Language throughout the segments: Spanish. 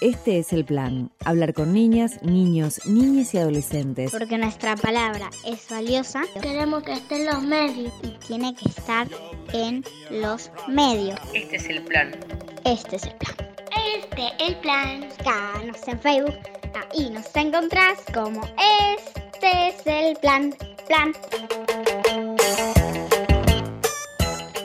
Este es el plan, hablar con niñas, niños, niñas y adolescentes. Porque nuestra palabra es valiosa. Queremos que esté en los medios. Y tiene que estar en los medios. Este es el plan. Este es el plan. Este el plan. Búscanos en Facebook. Ahí nos encontrás como Este es el plan. Plan.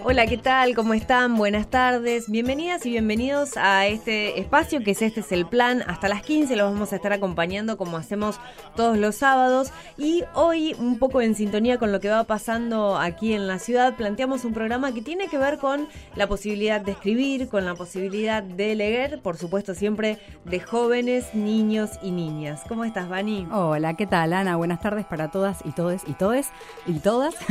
Hola, ¿qué tal? ¿Cómo están? Buenas tardes. Bienvenidas y bienvenidos a este espacio que es Este es el Plan. Hasta las 15 los vamos a estar acompañando como hacemos todos los sábados. Y hoy, un poco en sintonía con lo que va pasando aquí en la ciudad, planteamos un programa que tiene que ver con la posibilidad de escribir, con la posibilidad de leer, por supuesto siempre de jóvenes, niños y niñas. ¿Cómo estás, Vani? Hola, ¿qué tal, Ana? Buenas tardes para todas y todes y todes y todas.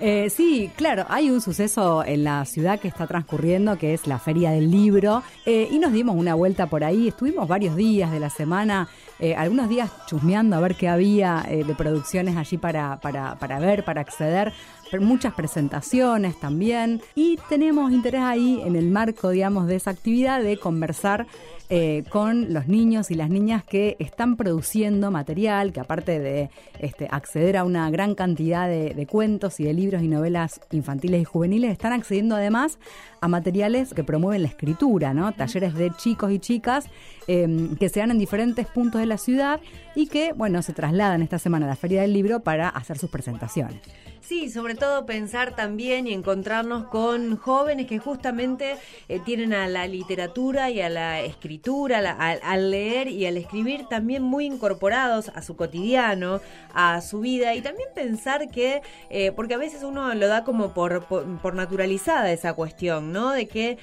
Eh, sí, claro, hay un suceso en la ciudad que está transcurriendo, que es la Feria del Libro, eh, y nos dimos una vuelta por ahí. Estuvimos varios días de la semana, eh, algunos días chusmeando a ver qué había eh, de producciones allí para, para, para ver, para acceder. Muchas presentaciones también. Y tenemos interés ahí en el marco, digamos, de esa actividad de conversar eh, con los niños y las niñas que están produciendo material, que aparte de este, acceder a una gran cantidad de, cuentos y de libros y novelas infantiles y juveniles, están accediendo además a materiales que promueven la escritura. Talleres de chicos y chicas em, que se dan en diferentes puntos de la ciudad y que, bueno, se trasladan esta semana a la Feria del Libro para hacer sus presentaciones. Sí, sobre todo pensar también y encontrarnos con jóvenes que justamente eh, tienen a la literatura y a la escritura, al leer y al escribir también muy incorporados a su cotidiano, a su vida y también pensar que, eh, porque a veces uno lo da como por, por naturalizada esa cuestión, ¿no? De que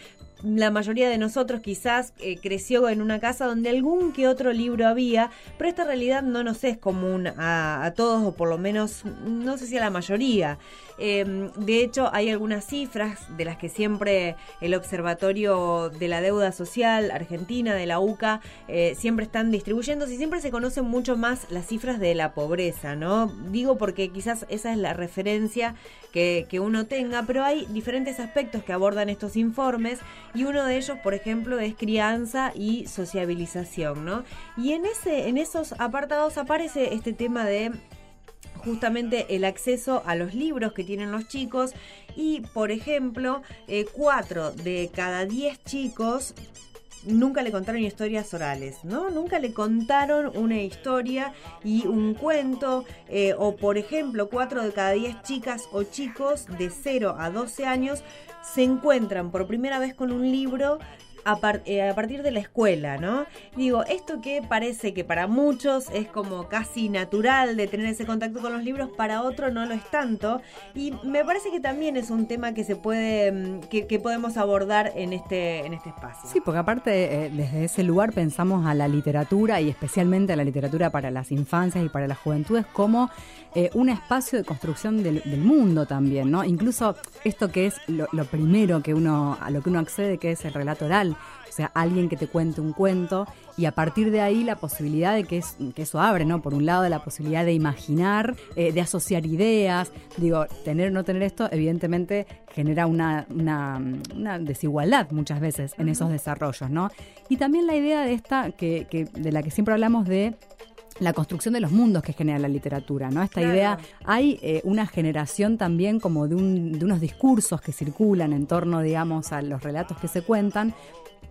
la mayoría de nosotros quizás eh, creció en una casa donde algún que otro libro había, pero esta realidad no nos es común a, todos, o por lo menos no sé si a la mayoría. Em, de hecho, hay algunas cifras de las que siempre el Observatorio de la Deuda Social Argentina, de la UCA, eh, siempre están distribuyendo y siempre se conocen mucho más las cifras de la pobreza, ¿no? Digo porque quizás esa es la referencia que, que uno tenga, pero hay diferentes aspectos que abordan estos informes y uno de ellos, por ejemplo, es crianza y sociabilización, ¿no? Y en, ese, en esos apartados aparece este tema de justamente el acceso a los libros que tienen los chicos y, por ejemplo, eh, cuatro de cada diez chicos nunca le contaron historias orales, ¿no? Nunca le contaron una historia y un cuento, eh, o por ejemplo, cuatro de cada diez chicas o chicos de 0 a 12 años se encuentran por primera vez con un libro eh, a, partir de la escuela, ¿no? Digo, esto que parece que para muchos es como casi natural de tener ese contacto con los libros, para otro no lo es tanto. Y me parece que también es un tema que se puede, mm, que, podemos abordar en este, en este espacio. Sí, porque aparte eh, desde ese lugar pensamos a la literatura y especialmente a la literatura para las infancias y para las juventudes como eh, un espacio de construcción del, mundo también, ¿no? Incluso esto que es lo, lo primero que uno, a lo que uno accede, que es el relato oral o sea, alguien que te cuente un cuento y a partir de ahí la posibilidad de que, es, que eso abre, ¿no? Por un lado, la posibilidad de imaginar, eh, de asociar ideas. Digo, tener o no tener esto, evidentemente genera una, una, desigualdad muchas veces en esos desarrollos, ¿no? Y también la idea de esta, que, que de la que siempre hablamos de la construcción de los mundos que genera la literatura, ¿no? Esta idea, hay eh, una generación también como de, un, de unos discursos que circulan en torno, digamos, a los relatos que se cuentan,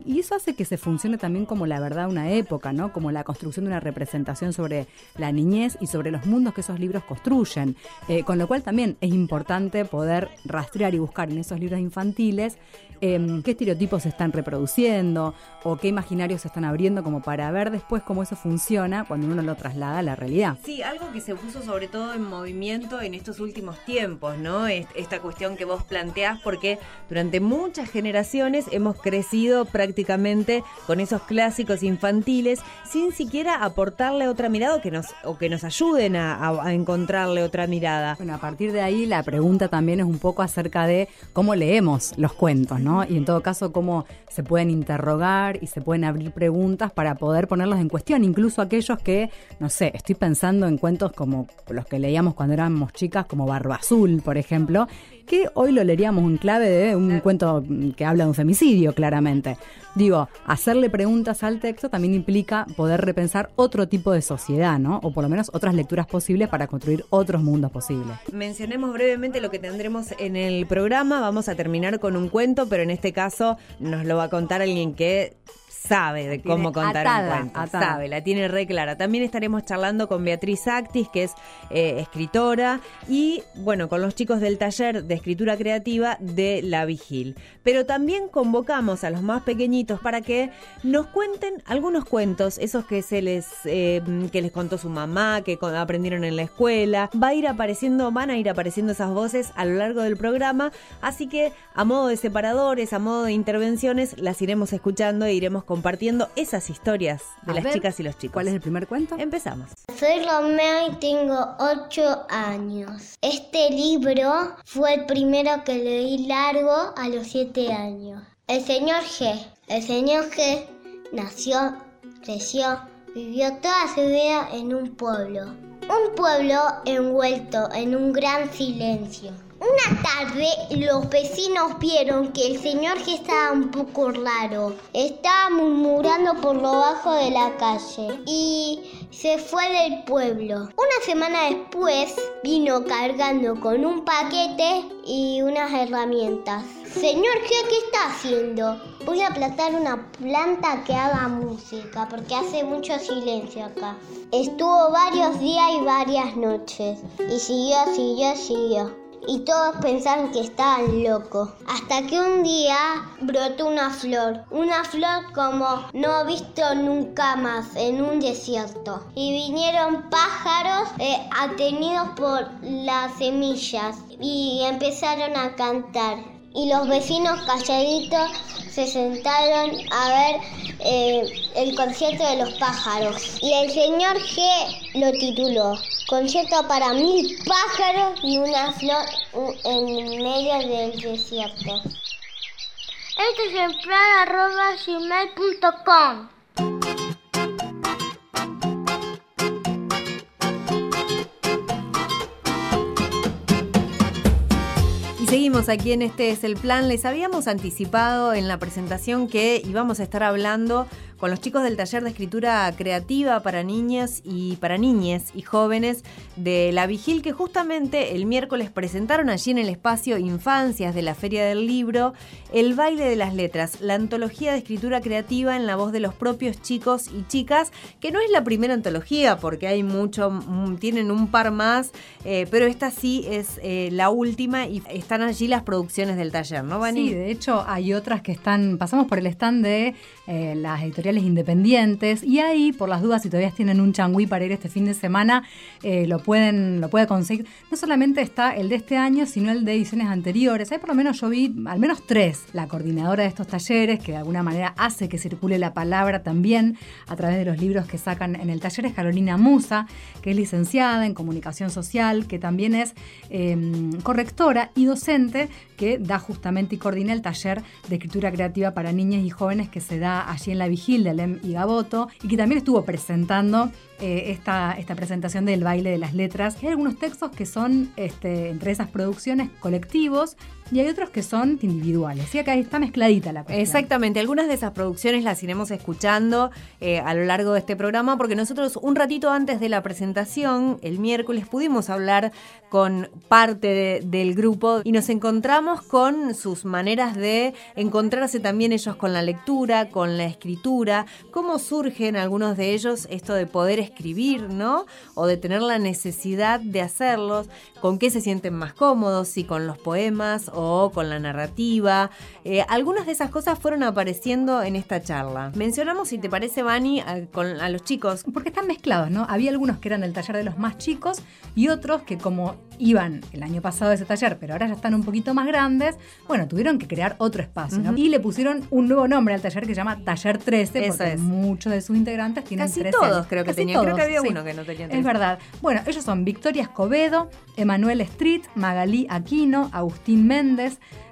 y eso hace que se funcione también como la verdad de una época, ¿no? Como la construcción de una representación sobre la niñez y sobre los mundos que esos libros construyen. Eh, con lo cual también es importante poder rastrear y buscar en esos libros infantiles em, qué estereotipos se están reproduciendo o qué imaginarios se están abriendo como para ver después cómo eso funciona cuando uno lo traslada a la realidad. Sí, algo que se puso sobre todo en movimiento en estos últimos tiempos, ¿no? Esta cuestión que vos planteás porque durante muchas generaciones hemos crecido prácticamente con esos clásicos infantiles sin siquiera aportarle otra mirada o que nos, o que nos ayuden a, encontrarle otra mirada. Bueno, a partir de ahí la pregunta también es un poco acerca de cómo leemos los cuentos, ¿no? Y en todo caso cómo se pueden interrogar y se pueden abrir preguntas para poder ponerlos en cuestión, incluso aquellos que, no sé, estoy pensando en cuentos como los que leíamos cuando éramos chicas, como Barba Azul, por ejemplo, que hoy lo leeríamos en clave de un cuento que habla de un femicidio, claramente. Digo, hacerle preguntas al texto también implica poder repensar otro tipo de sociedad, ¿no? O por lo menos otras lecturas posibles para construir otros mundos posibles. Mencionemos brevemente lo que tendremos en el programa. Vamos a terminar con un cuento, pero en este caso nos lo va a contar alguien que sabe de cómo contar un cuento. Sabe, la tiene re clara. También estaremos charlando con Beatriz Actis, que es eh, escritora, y bueno, con los chicos del taller de escritura creativa de La Vigil. Pero también convocamos a los más pequeñitos para que nos cuenten algunos cuentos, esos que se les eh, que les contó su mamá, que aprendieron en la escuela. Va a ir apareciendo, van a ir apareciendo esas voces a lo largo del programa, así que a modo de separadores, a modo de intervenciones, las iremos escuchando e iremos compartiendo esas historias de las chicas y los chicos. ¿Cuál es el primer cuento? Empezamos. Soy Romeo y tengo 8 años. Este libro fue el primero que leí largo a los 7 años. El señor G. El señor G nació, creció, vivió toda su vida en un pueblo. Un pueblo envuelto en un gran silencio. Una tarde los vecinos vieron que el señor que estaba un poco raro. Estaba murmurando por lo bajo de la calle y se fue del pueblo. Una semana después vino cargando con un paquete y unas herramientas. Señor, ¿qué, qué está haciendo? Voy a plantar una planta que haga música porque hace mucho silencio acá. Estuvo varios días y varias noches y siguió, siguió, siguió y todos pensaron que estaban locos. Hasta que un día brotó una flor, una flor como no visto nunca más en un desierto. Y vinieron pájaros eh, atenidos por las semillas y empezaron a cantar. Y los vecinos calladitos se sentaron a ver eh, el concierto de los pájaros. Y el señor G lo tituló Concierto para mil pájaros y una flor en medio del desierto. Este es el plan arroba gmail.com. aquí en Este es el plan. Les habíamos anticipado en la presentación que íbamos a estar hablando con los chicos del taller de escritura creativa para niñas y para niñas y jóvenes de La Vigil que justamente el miércoles presentaron allí en el espacio Infancias de la Feria del Libro el baile de las letras, la antología de escritura creativa en la voz de los propios chicos y chicas, que no es la primera antología porque hay mucho, mm, tienen un par más, eh, pero esta sí es eh, la última y están allí las producciones del taller, ¿no, Vani? Sí, de hecho hay otras que están, pasamos por el stand de eh, las editoriales independientes y ahí, por las dudas, si todavía tienen un changüí para ir este fin de semana, eh, lo pueden lo puede conseguir. No solamente está el de este año, sino el de ediciones anteriores. Ahí por lo menos yo vi al menos tres. La coordinadora de estos talleres, que de alguna manera hace que circule la palabra también a través de los libros que sacan en el taller, es Carolina Musa, que es licenciada en comunicación social, que también es em, correctora y docente que da justamente y coordina el taller de escritura creativa para niñas y jóvenes que se da allí en la Vigil de Alem y Gaboto y que también estuvo presentando eh, esta, esta presentación del baile de las letras. Hay algunos textos que son este, entre esas producciones colectivos y hay otros que son individuales. Y acá está mezcladita la cuestión. Exactamente, algunas de esas producciones las iremos escuchando eh, a lo largo de este programa porque nosotros un ratito antes de la presentación, el miércoles, pudimos hablar con parte del grupo y nos encontramos con sus maneras de encontrarse también ellos con la lectura, con la escritura, cómo surgen algunos de ellos esto de poder escribir, ¿no? O de tener la necesidad de hacerlos, con qué se sienten más cómodos, si con los poemas con la narrativa. Eh, algunas de esas cosas fueron apareciendo en esta charla. Mencionamos, si te parece, Vani, a, con, a los chicos. Porque están mezclados, ¿no? Había algunos que eran el taller de los más chicos y otros que como iban el año pasado a ese taller, pero ahora ya están un poquito más grandes, bueno, tuvieron que crear otro espacio, ¿no? Y le pusieron un nuevo nombre al taller que se llama Taller 13, porque muchos de sus integrantes tienen Casi 13 todos creo que tenían, creo que había sí. uno que no tenía 13. Es verdad. Bueno, ellos son Victoria Escobedo, Emanuel Street, Magalí Aquino, Agustín Méndez,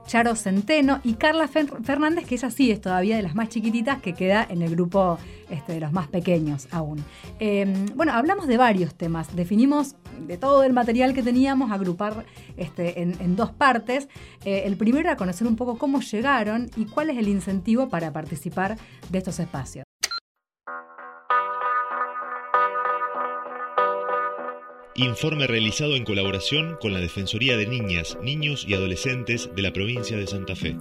Charo Centeno y Carla Fernández, que ella sí es todavía de las más chiquititas, que queda en el grupo este, de los más pequeños aún. Em, bueno, hablamos de varios temas, definimos de todo el material que teníamos, agrupar este, en, dos partes. Eh, el primero era conocer un poco cómo llegaron y cuál es el incentivo para participar de estos espacios. Informe realizado en colaboración con la Defensoría de Niñas, Niños y Adolescentes de la provincia de Santa Fe.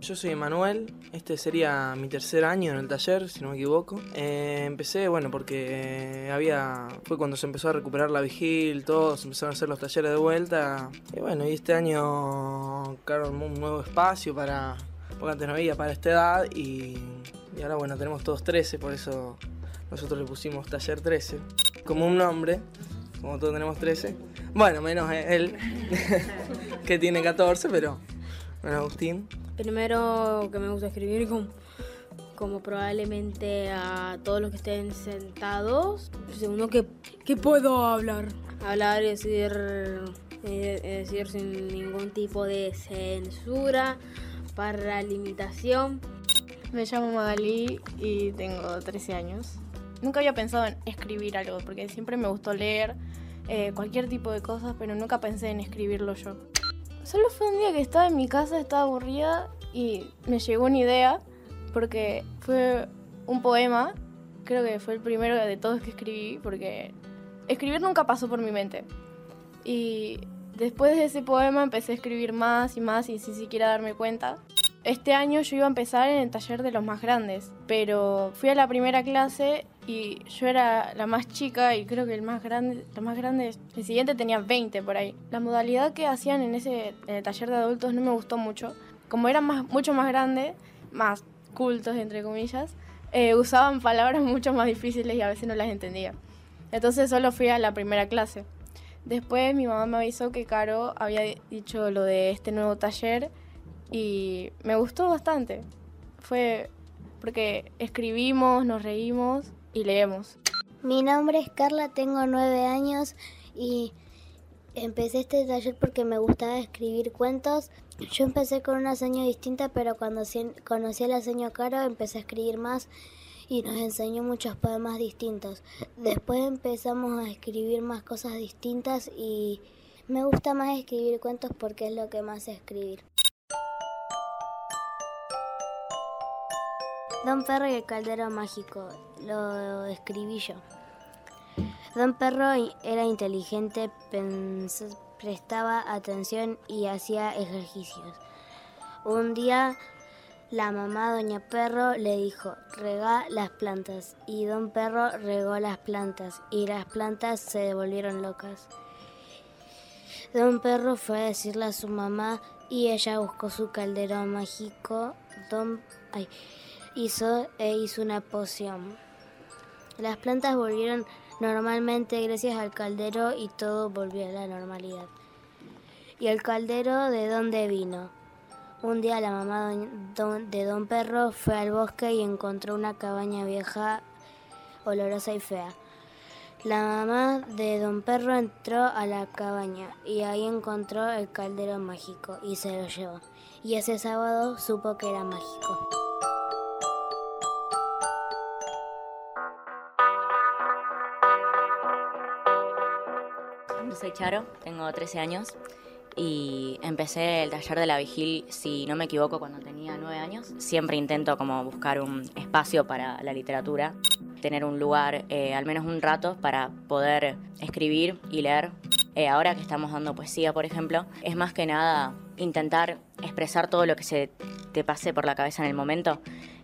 Yo soy Manuel, este sería mi tercer año en el taller, si no me equivoco. Eh, empecé, bueno, porque había, fue cuando se empezó a recuperar la vigil, todos empezaron a hacer los talleres de vuelta. Y bueno, y este año crearon un nuevo espacio para, porque para esta edad y y ahora bueno, tenemos todos 13, por eso nosotros le pusimos taller 13. Como un nombre, como todos tenemos 13. Bueno, menos él, que tiene 14, pero bueno, Agustín. Primero que me gusta escribir como, como probablemente a todos los que estén sentados. Segundo que, que puedo hablar. Hablar y decir, decir sin ningún tipo de censura, para limitación. Me llamo Magali y tengo 13 años. Nunca había pensado en escribir algo, porque siempre me gustó leer eh, cualquier tipo de cosas, pero nunca pensé en escribirlo yo. Solo fue un día que estaba en mi casa, estaba aburrida y me llegó una idea, porque fue un poema, creo que fue el primero de todos que escribí, porque escribir nunca pasó por mi mente. Y después de ese poema empecé a escribir más y más y sin siquiera darme cuenta. Este año yo iba a empezar en el taller de los más grandes, pero fui a la primera clase y yo era la más chica y creo que el más grande, la más grande, el siguiente tenía 20 por ahí. La modalidad que hacían en ese en el taller de adultos no me gustó mucho. Como eran más, mucho más grandes, más cultos entre comillas, eh, usaban palabras mucho más difíciles y a veces no las entendía. Entonces solo fui a la primera clase. Después mi mamá me avisó que Caro había dicho lo de este nuevo taller y me gustó bastante. Fue porque escribimos, nos reímos y leemos. Mi nombre es Carla, tengo nueve años y empecé este taller porque me gustaba escribir cuentos. Yo empecé con una seño distinta, pero cuando conocí a la seño Caro empecé a escribir más y nos enseñó muchos poemas distintos. Después empezamos a escribir más cosas distintas y me gusta más escribir cuentos porque es lo que más escribir. Don Perro y el caldero mágico, lo escribí yo. Don Perro era inteligente, prestaba atención y hacía ejercicios. Un día la mamá Doña Perro le dijo, rega las plantas. Y Don Perro regó las plantas y las plantas se devolvieron locas. Don Perro fue a decirle a su mamá y ella buscó su caldero mágico. Don... Ay, hizo e hizo una poción. Las plantas volvieron normalmente gracias al caldero y todo volvió a la normalidad. ¿Y el caldero de dónde vino? Un día la mamá de Don Perro fue al bosque y encontró una cabaña vieja, olorosa y fea. La mamá de Don Perro entró a la cabaña y ahí encontró el caldero mágico y se lo llevó. Y ese sábado supo que era mágico. Soy Charo, tengo 13 años y empecé el taller de la vigil, si no me equivoco, cuando tenía 9 años. Siempre intento como buscar un espacio para la literatura, tener un lugar, eh, al menos un rato, para poder escribir y leer. Eh, ahora que estamos dando poesía, por ejemplo, es más que nada intentar expresar todo lo que se te pase por la cabeza en el momento.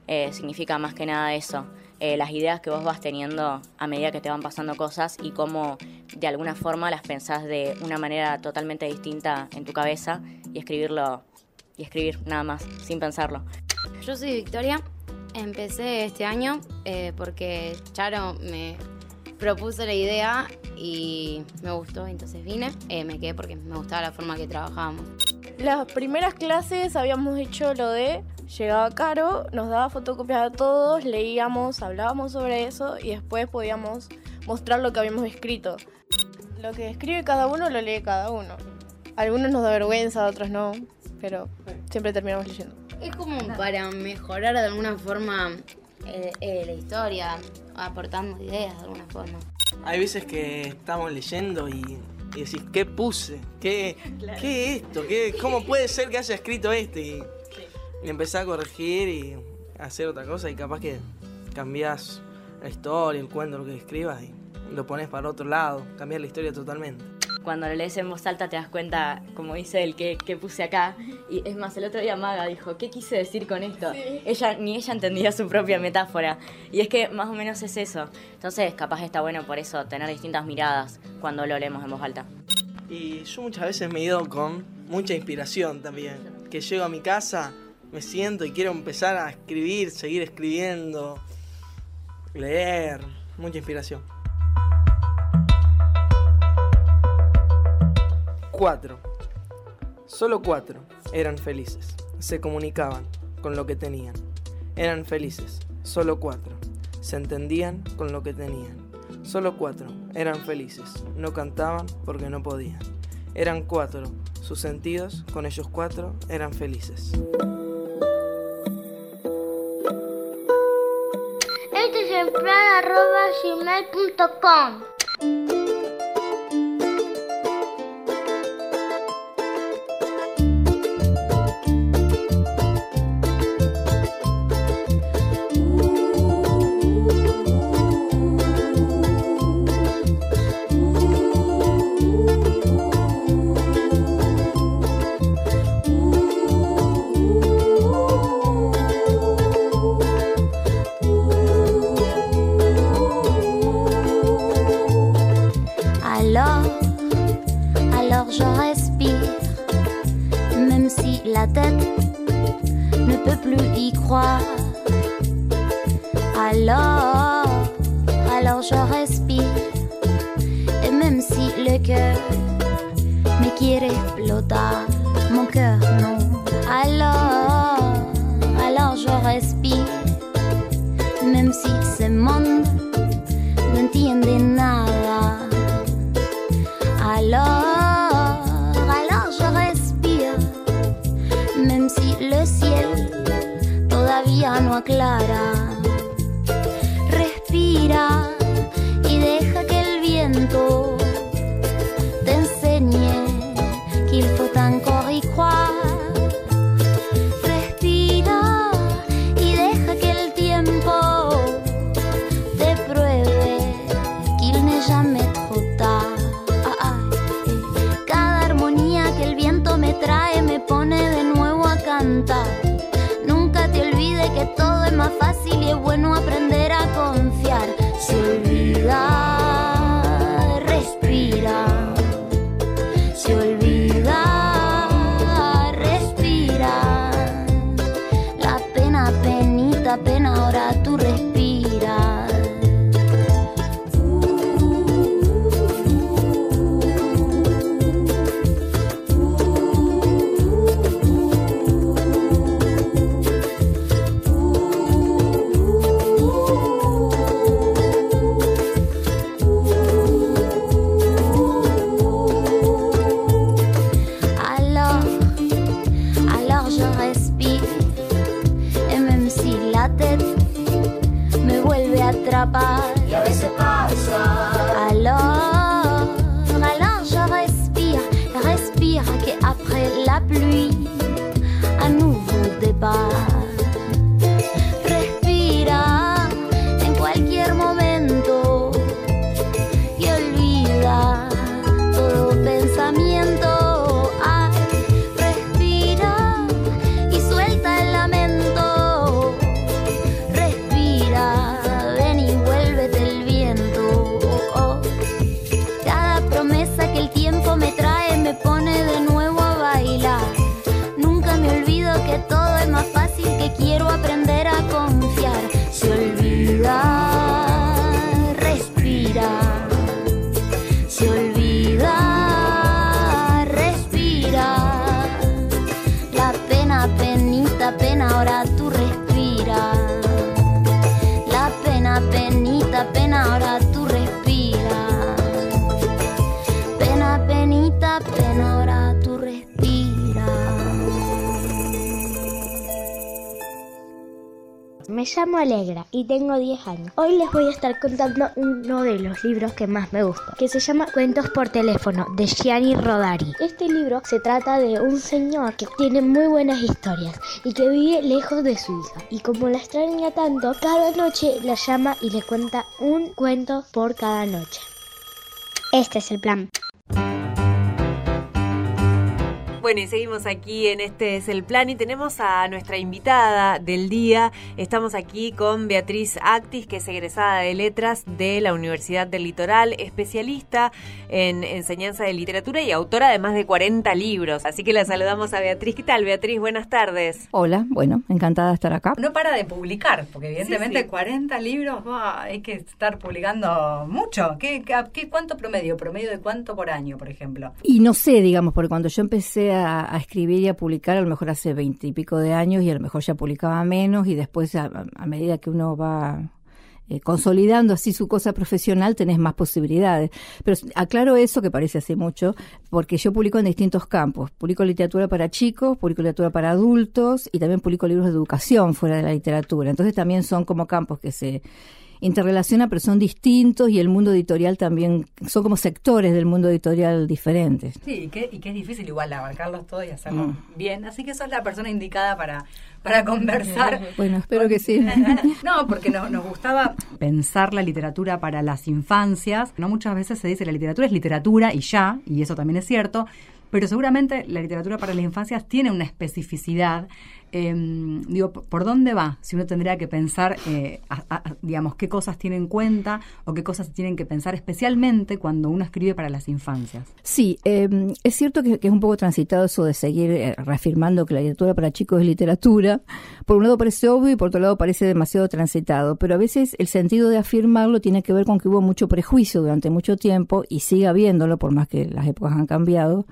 Eh, significa más que nada eso, eh, las ideas que vos vas teniendo a medida que te van pasando cosas y cómo de alguna forma las pensás de una manera totalmente distinta en tu cabeza y escribirlo y escribir nada más, sin pensarlo. Yo soy Victoria, empecé este año eh, porque Charo me propuso la idea y me gustó, entonces vine, eh, me quedé porque me gustaba la forma que trabajábamos. Las primeras clases habíamos hecho lo de llegaba Caro, nos daba fotocopias a todos, leíamos, hablábamos sobre eso y después podíamos mostrar lo que habíamos escrito. Lo que escribe cada uno lo lee cada uno. Algunos nos da vergüenza, a otros no, pero siempre terminamos leyendo. Es como para mejorar de alguna forma eh, eh, la historia, aportando ideas de alguna forma. Hay veces que estamos leyendo y, y decís, ¿qué puse? ¿Qué, ¿qué es esto? ¿Qué, ¿Cómo puede ser que haya escrito esto? Y, y empezás a corregir y a hacer otra cosa y capaz que cambiás la historia, el cuento, lo que escribas y lo pones para otro lado, cambias la historia totalmente. Cuando lo lees en voz alta te das cuenta, como dice el que, que puse acá. Y es más, el otro día Maga dijo, ¿qué quise decir con esto? Ella, ni ella entendía su propia metáfora. Y es que más o menos es eso. Entonces, capaz está bueno por eso tener distintas miradas cuando lo leemos en voz alta. Y yo muchas veces me he ido con mucha inspiración también. Que llego a mi casa, me siento y quiero empezar a escribir, seguir escribiendo, leer, mucha inspiración. Cuatro. Solo cuatro eran felices. Se comunicaban con lo que tenían. Eran felices. Solo cuatro. Se entendían con lo que tenían. Solo cuatro eran felices. No cantaban porque no podían. Eran cuatro. Sus sentidos, con ellos cuatro, eran felices. Este Alegra y tengo 10 años. Hoy les voy a estar contando uno de los libros que más me gusta, que se llama Cuentos por teléfono de Gianni Rodari. Este libro se trata de un señor que tiene muy buenas historias y que vive lejos de su hija. Y como la extraña tanto, cada noche la llama y le cuenta un cuento por cada noche. Este es el plan. Bueno, y seguimos aquí en Este es el Plan y tenemos a nuestra invitada del día. Estamos aquí con Beatriz Actis, que es egresada de Letras de la Universidad del Litoral, especialista en enseñanza de literatura y autora de más de 40 libros. Así que la saludamos a Beatriz. ¿Qué tal, Beatriz? Buenas tardes. Hola, bueno, encantada de estar acá. No para de publicar, porque evidentemente Sí, sí. 40 libros, hay que estar publicando mucho. ¿Qué, qué, ¿Cuánto promedio? ¿Promedio de cuánto por año, por ejemplo? Y no sé, digamos, porque cuando yo empecé a, escribir y a publicar, a lo mejor hace veinte y pico de años, y a lo mejor ya publicaba menos, y después, a, a medida que uno va eh, consolidando así su cosa profesional, tenés más posibilidades. Pero aclaro eso, que parece hace mucho, porque yo publico en distintos campos. Publico literatura para chicos, publico literatura para adultos, y también publico libros de educación fuera de la literatura. Entonces también son como campos que se interrelacionan, pero son distintos, y el mundo editorial también, son como sectores del mundo editorial diferentes. Sí, y que, y que es difícil igual abarcarlos todos y hacerlo Mm. bien. Así que sos la persona indicada para, para conversar. Bueno, espero que sí. No, porque no- nos gustaba pensar la literatura para las infancias. No muchas veces se dice la literatura es literatura y ya, y eso también es cierto, pero seguramente la literatura para las infancias tiene una especificidad. Eh, digo, ¿por dónde va? Si uno tendría que pensar, eh, digamos, qué cosas tiene en cuenta o qué cosas tienen que pensar, especialmente cuando uno escribe para las infancias. Sí, eh, es cierto que, que es un poco transitado eso de seguir eh, reafirmando que la literatura para chicos es literatura. Por un lado parece obvio y por otro lado parece demasiado transitado, pero a veces el sentido de afirmarlo tiene que ver con que hubo mucho prejuicio durante mucho tiempo y sigue habiéndolo, por más que las épocas han cambiado,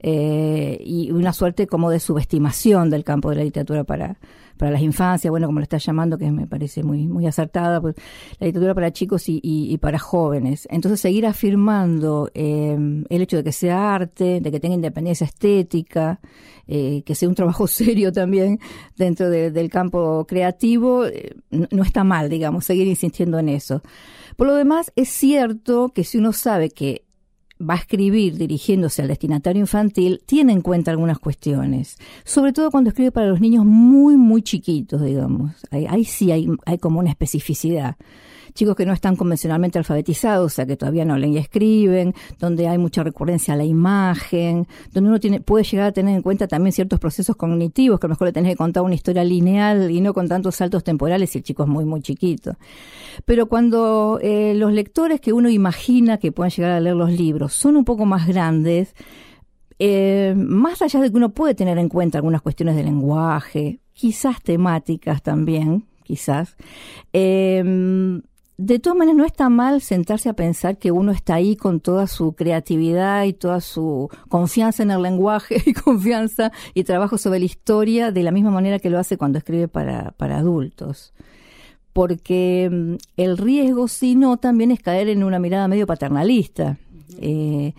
eh, y una suerte como de subestimación del campo de la literatura para, para las infancias, bueno, como lo está llamando, que me parece muy, muy acertada, pues, la literatura para chicos y, para jóvenes. Entonces, seguir afirmando eh, el hecho de que sea arte, de que tenga independencia estética, eh, que sea un trabajo serio también dentro de- del campo creativo, eh, no está mal, digamos, seguir insistiendo en eso. Por lo demás, es cierto que si uno sabe que va a escribir dirigiéndose al destinatario infantil, tiene en cuenta algunas cuestiones. Sobre todo cuando escribe para los niños muy, muy chiquitos, digamos. Ahí, sí hay, hay como una especificidad. Chicos que no están convencionalmente alfabetizados, o sea, que todavía no leen y escriben, donde hay mucha recurrencia a la imagen, donde uno puede llegar a tener en cuenta también ciertos procesos cognitivos, que a lo mejor le tenés que contar una historia lineal y no con tantos saltos temporales si el chico es muy, muy chiquito. Pero cuando eh, los lectores que uno imagina que puedan llegar a leer los libros son un poco más grandes, eh, más allá de que uno puede tener en cuenta algunas cuestiones de lenguaje, quizás temáticas también, quizás, eh, de todas maneras no está mal sentarse a pensar que uno está ahí con toda su creatividad y toda su confianza en el lenguaje y confianza y trabajo sobre la historia de la misma manera que lo hace cuando escribe para, para adultos porque mm, el riesgo, si no, también es caer en una mirada medio paternalista. Eh,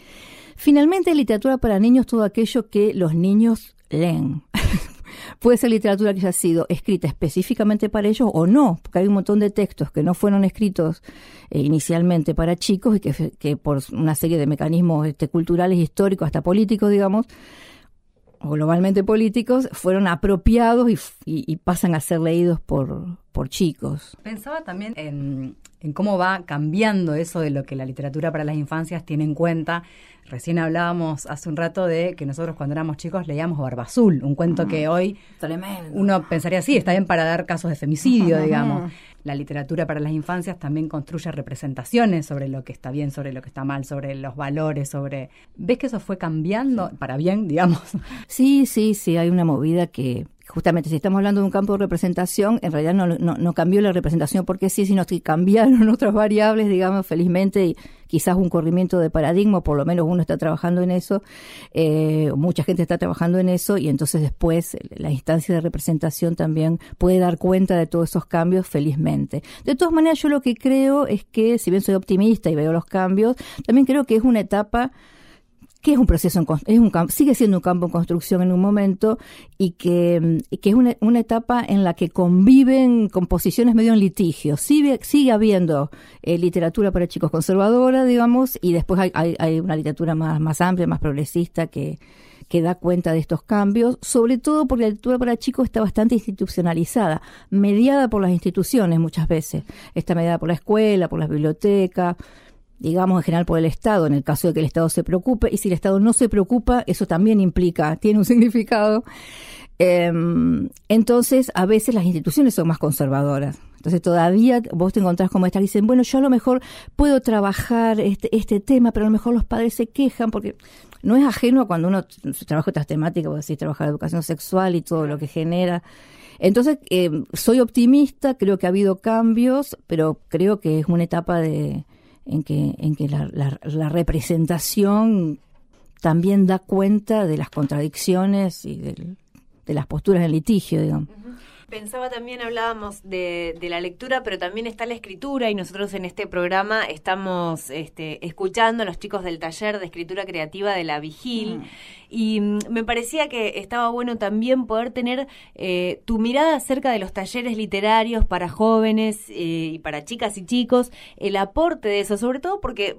finalmente, literatura para niños, todo aquello que los niños leen. Puede ser literatura que haya sido escrita específicamente para ellos o no, porque hay un montón de textos que no fueron escritos eh, inicialmente para chicos y que, que por una serie de mecanismos este, culturales, históricos, hasta políticos, digamos, o globalmente políticos, fueron apropiados y pasan a ser leídos por, por chicos. Pensaba también en, en cómo va cambiando eso de lo que la literatura para las infancias tiene en cuenta. Recién hablábamos hace un rato de que nosotros cuando éramos chicos leíamos Barba Azul, un cuento que hoy Tremendo. uno pensaría, sí, está bien para dar casos de femicidio, digamos. La literatura para las infancias también construye representaciones sobre lo que está bien, sobre lo que está mal, sobre los valores, sobre... ¿Ves que eso fue cambiando para bien, digamos? Sí, sí, sí, hay una movida que justamente si estamos hablando de un campo de representación, en realidad no, no, no cambió la representación porque sí, sino que cambiaron otras variables, digamos, felizmente, y quizás un corrimiento de paradigma, por lo menos uno está trabajando en eso, eh, mucha gente está trabajando en eso, y entonces después la instancia de representación también puede dar cuenta de todos esos cambios felizmente. De todas maneras, yo lo que creo es que, si bien soy optimista y veo los cambios, también creo que es una etapa que es un proceso, en, es un sigue siendo un campo en construcción en un momento y que, que es una, una, etapa en la que conviven composiciones medio en litigio. Sigue, sigue habiendo eh, literatura para chicos conservadora, digamos, y después hay, hay, hay, una literatura más, más amplia, más progresista que, que da cuenta de estos cambios, sobre todo porque la literatura para chicos está bastante institucionalizada, mediada por las instituciones muchas veces. Está mediada por la escuela, por las bibliotecas, digamos en general por el Estado, en el caso de que el Estado se preocupe, y si el Estado no se preocupa, eso también implica, tiene un significado. Eh, entonces, a veces las instituciones son más conservadoras. Entonces, todavía vos te encontrás como esta, dicen, bueno, yo a lo mejor puedo trabajar este, este tema, pero a lo mejor los padres se quejan, porque no es ajeno a cuando uno trabaja estas temáticas, vos decís, trabajar educación sexual y todo lo que genera. Entonces, eh, soy optimista, creo que ha habido cambios, pero creo que es una etapa de, en que, en que la, la, representación también da cuenta de las contradicciones y del, de las posturas en litigio, digamos. Pensaba también, hablábamos de, de, la lectura, pero también está la escritura y nosotros en este programa estamos este, escuchando a los chicos del taller de escritura creativa de la Vigil. Mm. Y me parecía que estaba bueno también poder tener eh, tu mirada acerca de los talleres literarios para jóvenes eh, y para chicas y chicos, el aporte de eso, sobre todo porque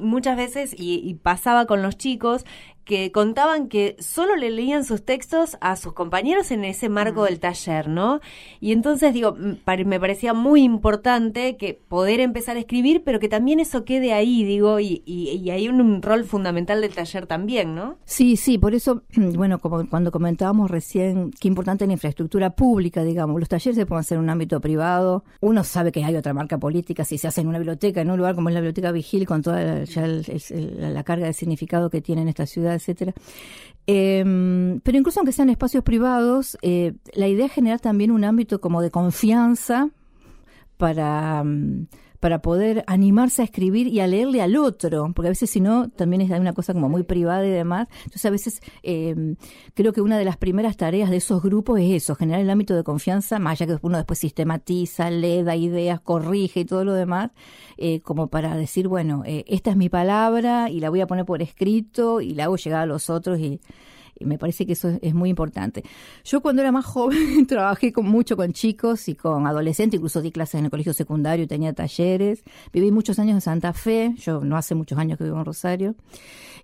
muchas veces, y, y pasaba con los chicos, que contaban que solo le leían sus textos a sus compañeros en ese marco del taller, ¿no? Y entonces digo, me parecía muy importante que poder empezar a escribir, pero que también eso quede ahí, digo, y, y, y hay un, un, rol fundamental del taller también, ¿no? Sí, sí, por eso, bueno, como cuando comentábamos recién, qué importante la infraestructura pública, digamos, los talleres se pueden hacer en un ámbito privado, uno sabe que hay otra marca política, si se hace en una biblioteca, en un lugar como es la Biblioteca Vigil, con toda ya el, el, la carga de significado que tiene en esta ciudad, etcétera. Eh, pero incluso aunque sean espacios privados, eh, la idea es generar también un ámbito como de confianza para, para poder animarse a escribir y a leerle al otro, porque a veces si no, también es una cosa como muy privada y demás. Entonces a veces eh, creo que una de las primeras tareas de esos grupos es eso, generar el ámbito de confianza, más allá que uno después sistematiza, lee, da ideas, corrige y todo lo demás, eh, como para decir, bueno, eh, esta es mi palabra y la voy a poner por escrito y la hago llegar a los otros y me parece que eso es muy importante. Yo cuando era más joven trabajé con, mucho con chicos y con adolescentes, incluso di clases en el colegio secundario, tenía talleres, viví muchos años en Santa Fe, yo no hace muchos años que vivo en Rosario,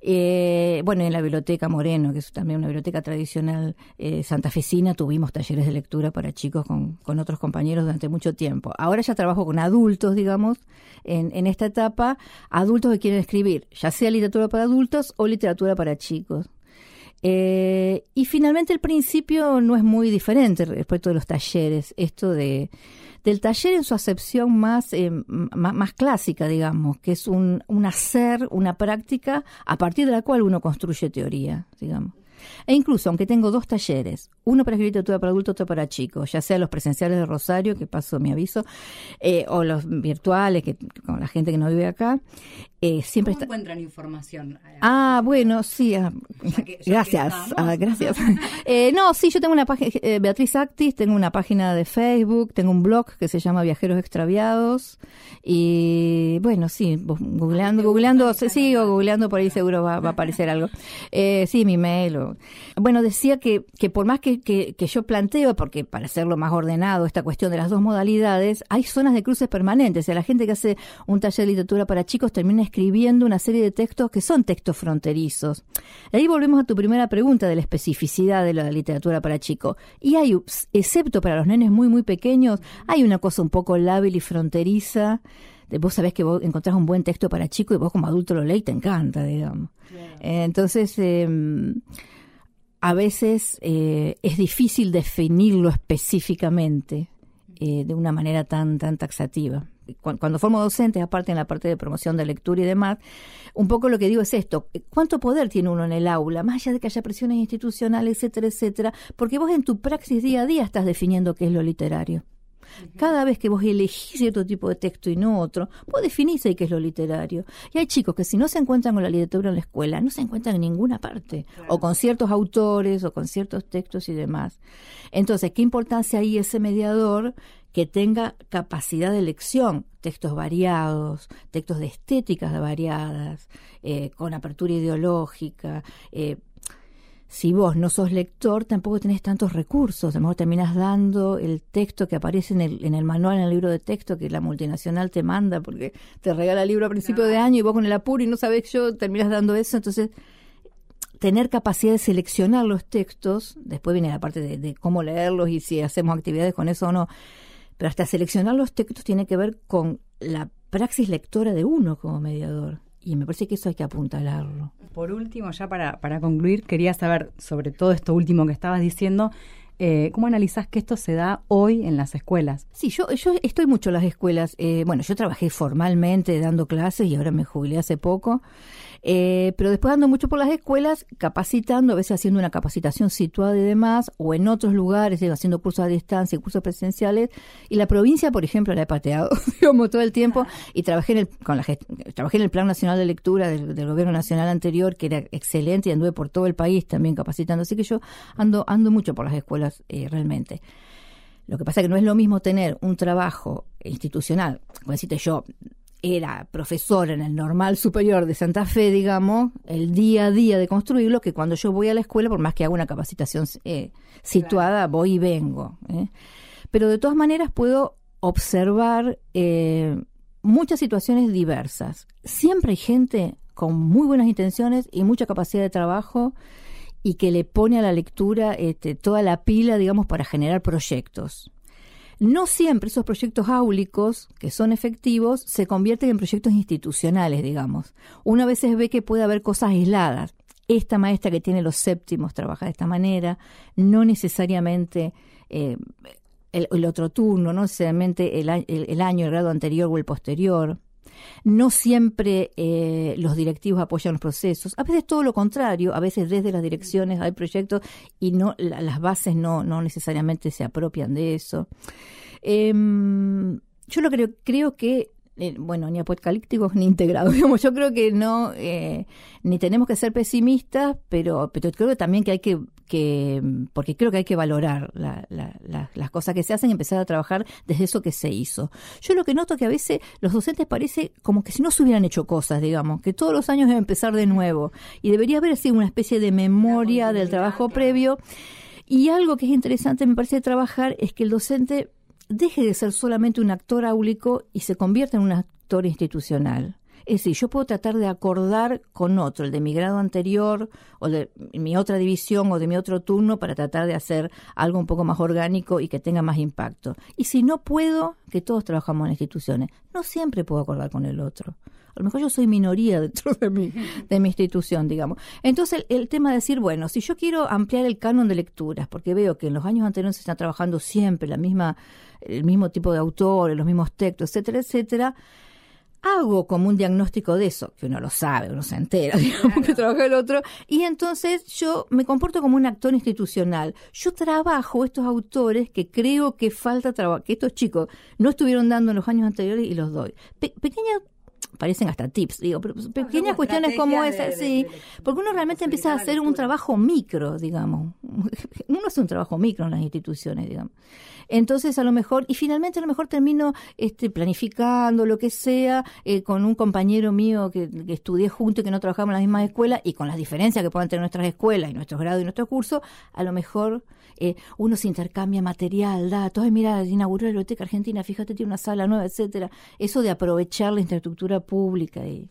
eh, bueno, en la biblioteca Moreno, que es también una biblioteca tradicional eh, santafesina, tuvimos talleres de lectura para chicos con, con, otros compañeros durante mucho tiempo. Ahora ya trabajo con adultos, digamos, en, en esta etapa, adultos que quieren escribir, ya sea literatura para adultos o literatura para chicos. Eh, y finalmente el principio no es muy diferente respecto de los talleres, esto de del taller en su acepción más, eh, más, más, clásica, digamos, que es un, un hacer, una práctica a partir de la cual uno construye teoría, digamos. E incluso, aunque tengo dos talleres, uno para escribir literatura para adultos, otro para chicos, ya sea los presenciales de Rosario, que paso mi aviso, eh, o los virtuales, que con la gente que no vive acá, eh, siempre ¿Cómo está... encuentran información? Ah, bueno, sí, ah, ya que, ya gracias, ah, gracias. eh, no, sí, yo tengo una página, eh, Beatriz Actis, tengo una página de Facebook, tengo un blog que se llama Viajeros Extraviados, y bueno, sí, googleando, googleando, sí, sigo googleando, por ahí seguro va, va a aparecer algo. Eh, sí, mi mail. O... Bueno, decía que, que por más que, que, que, yo planteo, porque para hacerlo más ordenado, esta cuestión de las dos modalidades, hay zonas de cruces permanentes. O sea, la gente que hace un taller de literatura para chicos termina escribiendo una serie de textos que son textos fronterizos. Ahí volvemos a tu primera pregunta de la especificidad de la literatura para chicos. Y hay, excepto para los nenes muy, muy pequeños, hay una cosa un poco lábil y fronteriza vos sabés que vos encontrás un buen texto para chico y vos como adulto lo lees y te encanta, digamos. Yeah. Entonces, eh, a veces eh, es difícil definirlo específicamente eh, de una manera tan, tan taxativa. Cuando, cuando, formo docentes, aparte en la parte de promoción de lectura y demás, un poco lo que digo es esto, ¿cuánto poder tiene uno en el aula? Más allá de que haya presiones institucionales, etcétera, etcétera, porque vos en tu praxis día a día estás definiendo qué es lo literario. Cada vez que vos elegís cierto tipo de texto y no otro, vos definís ahí qué es lo literario. Y hay chicos que si no se encuentran con la literatura en la escuela, no se encuentran en ninguna parte, claro. o con ciertos autores, o con ciertos textos y demás. Entonces, ¿qué importancia hay ese mediador que tenga capacidad de elección, textos variados, textos de estéticas variadas, eh, con apertura ideológica. Eh, si vos no sos lector, tampoco tenés tantos recursos. A lo mejor terminás dando el texto que aparece en el, en el manual, en el libro de texto que la multinacional te manda, porque te regala el libro a principio de año y vos con el apuro y no sabés yo, terminás dando eso. Entonces, tener capacidad de seleccionar los textos, después viene la parte de, de cómo leerlos y si hacemos actividades con eso o no, pero hasta seleccionar los textos tiene que ver con la praxis lectora de uno como mediador. Y me parece que eso hay que apuntalarlo. Por último, ya para, para concluir, quería saber sobre todo esto último que estabas diciendo, eh, ¿Cómo analizás que esto se da hoy en las escuelas? Sí, yo, yo estoy mucho en las escuelas. Eh, bueno, yo trabajé formalmente dando clases y ahora me jubilé hace poco. Eh, pero después ando mucho por las escuelas, capacitando, a veces haciendo una capacitación situada y demás, o en otros lugares, digo, haciendo cursos a distancia y cursos presenciales. Y la provincia, por ejemplo, la he pateado, como todo el tiempo, y trabajé en el, con la, trabajé en el Plan Nacional de Lectura del, del, Gobierno Nacional anterior, que era excelente, y anduve por todo el país también capacitando. Así que yo ando, ando mucho por las escuelas eh, realmente. Lo que pasa es que no es lo mismo tener un trabajo institucional, como decirte yo, era profesor en el normal superior de Santa Fe, digamos, el día a día de construirlo, que cuando yo voy a la escuela, por más que haga una capacitación eh, situada, claro. voy y vengo. ¿eh? Pero de todas maneras puedo observar eh, muchas situaciones diversas. Siempre hay gente con muy buenas intenciones y mucha capacidad de trabajo y que le pone a la lectura este, toda la pila, digamos, para generar proyectos. No siempre esos proyectos áulicos, que son efectivos, se convierten en proyectos institucionales, digamos. Una vez ve que puede haber cosas aisladas. Esta maestra que tiene los séptimos trabaja de esta manera, no necesariamente eh, el, el, otro turno, no necesariamente el, el, el, año, el grado anterior o el posterior. No siempre eh, los directivos apoyan los procesos. A veces todo lo contrario. A veces desde las direcciones hay proyectos y no la, las bases no, no necesariamente se apropian de eso. Eh, yo lo creo, creo que eh, bueno, ni apocalípticos ni integrados. Digamos, yo creo que no, eh, ni tenemos que ser pesimistas, pero, pero creo que también que hay que, que porque creo que hay que valorar la, la, la, las cosas que se hacen y empezar a trabajar desde eso que se hizo. Yo lo que noto que a veces los docentes parece como que si no se hubieran hecho cosas, digamos, que todos los años deben empezar de nuevo y debería haber así una especie de memoria del trabajo previo. Y algo que es interesante, me parece, de trabajar es que el docente deje de ser solamente un actor áulico y se convierta en un actor institucional. Es decir, yo puedo tratar de acordar con otro, el de mi grado anterior o de mi otra división o de mi otro turno para tratar de hacer algo un poco más orgánico y que tenga más impacto. Y si no puedo, que todos trabajamos en instituciones, no siempre puedo acordar con el otro. A lo mejor yo soy minoría dentro de mi, de mi institución, digamos. Entonces, el, el, tema de decir, bueno, si yo quiero ampliar el canon de lecturas, porque veo que en los años anteriores se está trabajando siempre la misma, el mismo tipo de autores, los mismos textos, etcétera, etcétera, hago como un diagnóstico de eso, que uno lo sabe, uno se entera, digamos, claro. que trabaja el otro, y entonces yo me comporto como un actor institucional. Yo trabajo estos autores que creo que falta trabajo, que estos chicos no estuvieron dando en los años anteriores y los doy. Pe pequeñas parecen hasta tips, digo, pero pequeñas no, cuestiones como esa, sí, porque uno realmente empieza a hacer un trabajo micro, digamos. Uno hace un trabajo micro en las instituciones, digamos. Entonces, a lo mejor, y finalmente a lo mejor termino este, planificando lo que sea eh, con un compañero mío que, que estudié junto y que no trabajamos en la misma escuela y con las diferencias que puedan tener nuestras escuelas y nuestros grados y nuestros cursos, a lo mejor eh, uno se intercambia material, datos, mira, inauguró la Biblioteca Argentina, fíjate, tiene una sala nueva, etcétera. Eso de aprovechar la infraestructura pública y,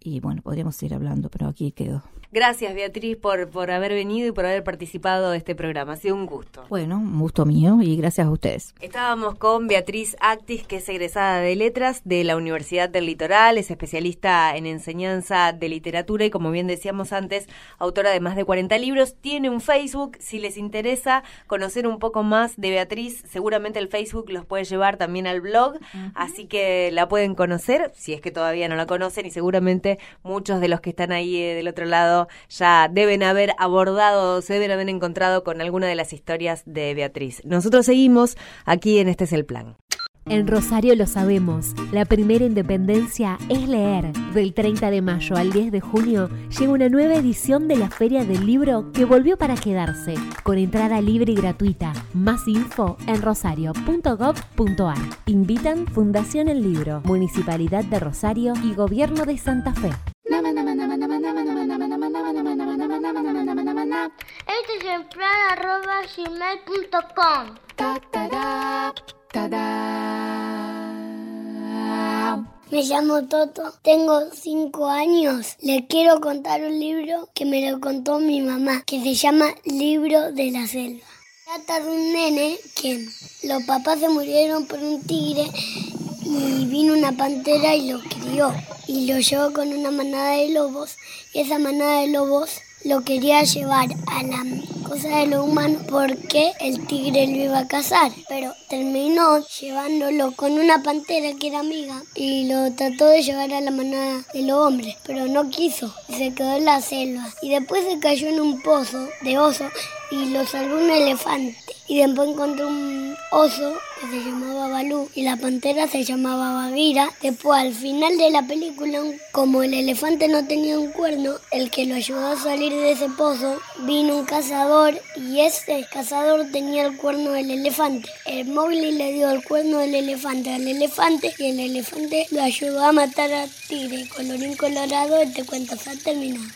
y bueno, podríamos seguir hablando, pero aquí quedó. Gracias, Beatriz, por, por haber venido y por haber participado de este programa. Ha sido un gusto. Bueno, un gusto mío y gracias a ustedes. Estábamos con Beatriz Actis, que es egresada de Letras de la Universidad del Litoral, es especialista en enseñanza de literatura y, como bien decíamos antes, autora de más de 40 libros. Tiene un Facebook. Si les interesa conocer un poco más de Beatriz, seguramente el Facebook los puede llevar también al blog, uh -huh. así que la pueden conocer, si es que todavía no la conocen, y seguramente muchos de los que están ahí eh, del otro lado ya deben haber abordado, se deben haber encontrado con alguna de las historias de Beatriz. Nosotros seguimos aquí en Este es el Plan. En Rosario lo sabemos, la primera independencia es leer. Del 30 de mayo al 10 de junio llega una nueva edición de la Feria del Libro que volvió para quedarse, con entrada libre y gratuita. Más info en rosario.gov.ar. Invitan Fundación El Libro, Municipalidad de Rosario y Gobierno de Santa Fe. Este es el plan arroba gmail.com. Me llamo Toto, tengo 5 años. Le quiero contar un libro que me lo contó mi mamá, que se llama Libro de la Selva. Trata de un nene que los papás se murieron por un tigre y vino una pantera y lo crió. Y lo llevó con una manada de lobos. Y esa manada de lobos lo quería llevar a la cosa de lo humano porque el tigre lo iba a cazar, pero terminó llevándolo con una pantera que era amiga y lo trató de llevar a la manada de los hombres, pero no quiso, y se quedó en la selva. Y después se cayó en un pozo de oso y lo salvó un elefante y después encontró un oso que se llamaba Balú y la pantera se llamaba Bagheera. Después al final de la película, como el elefante no tenía un cuerno, el que lo ayudó a salir de ese pozo, vino un cazador y ese cazador tenía el cuerno del elefante. El Mowgli le dio el cuerno del elefante al elefante y el elefante lo ayudó a matar al tigre. Colorín colorado, este cuento se ha terminado.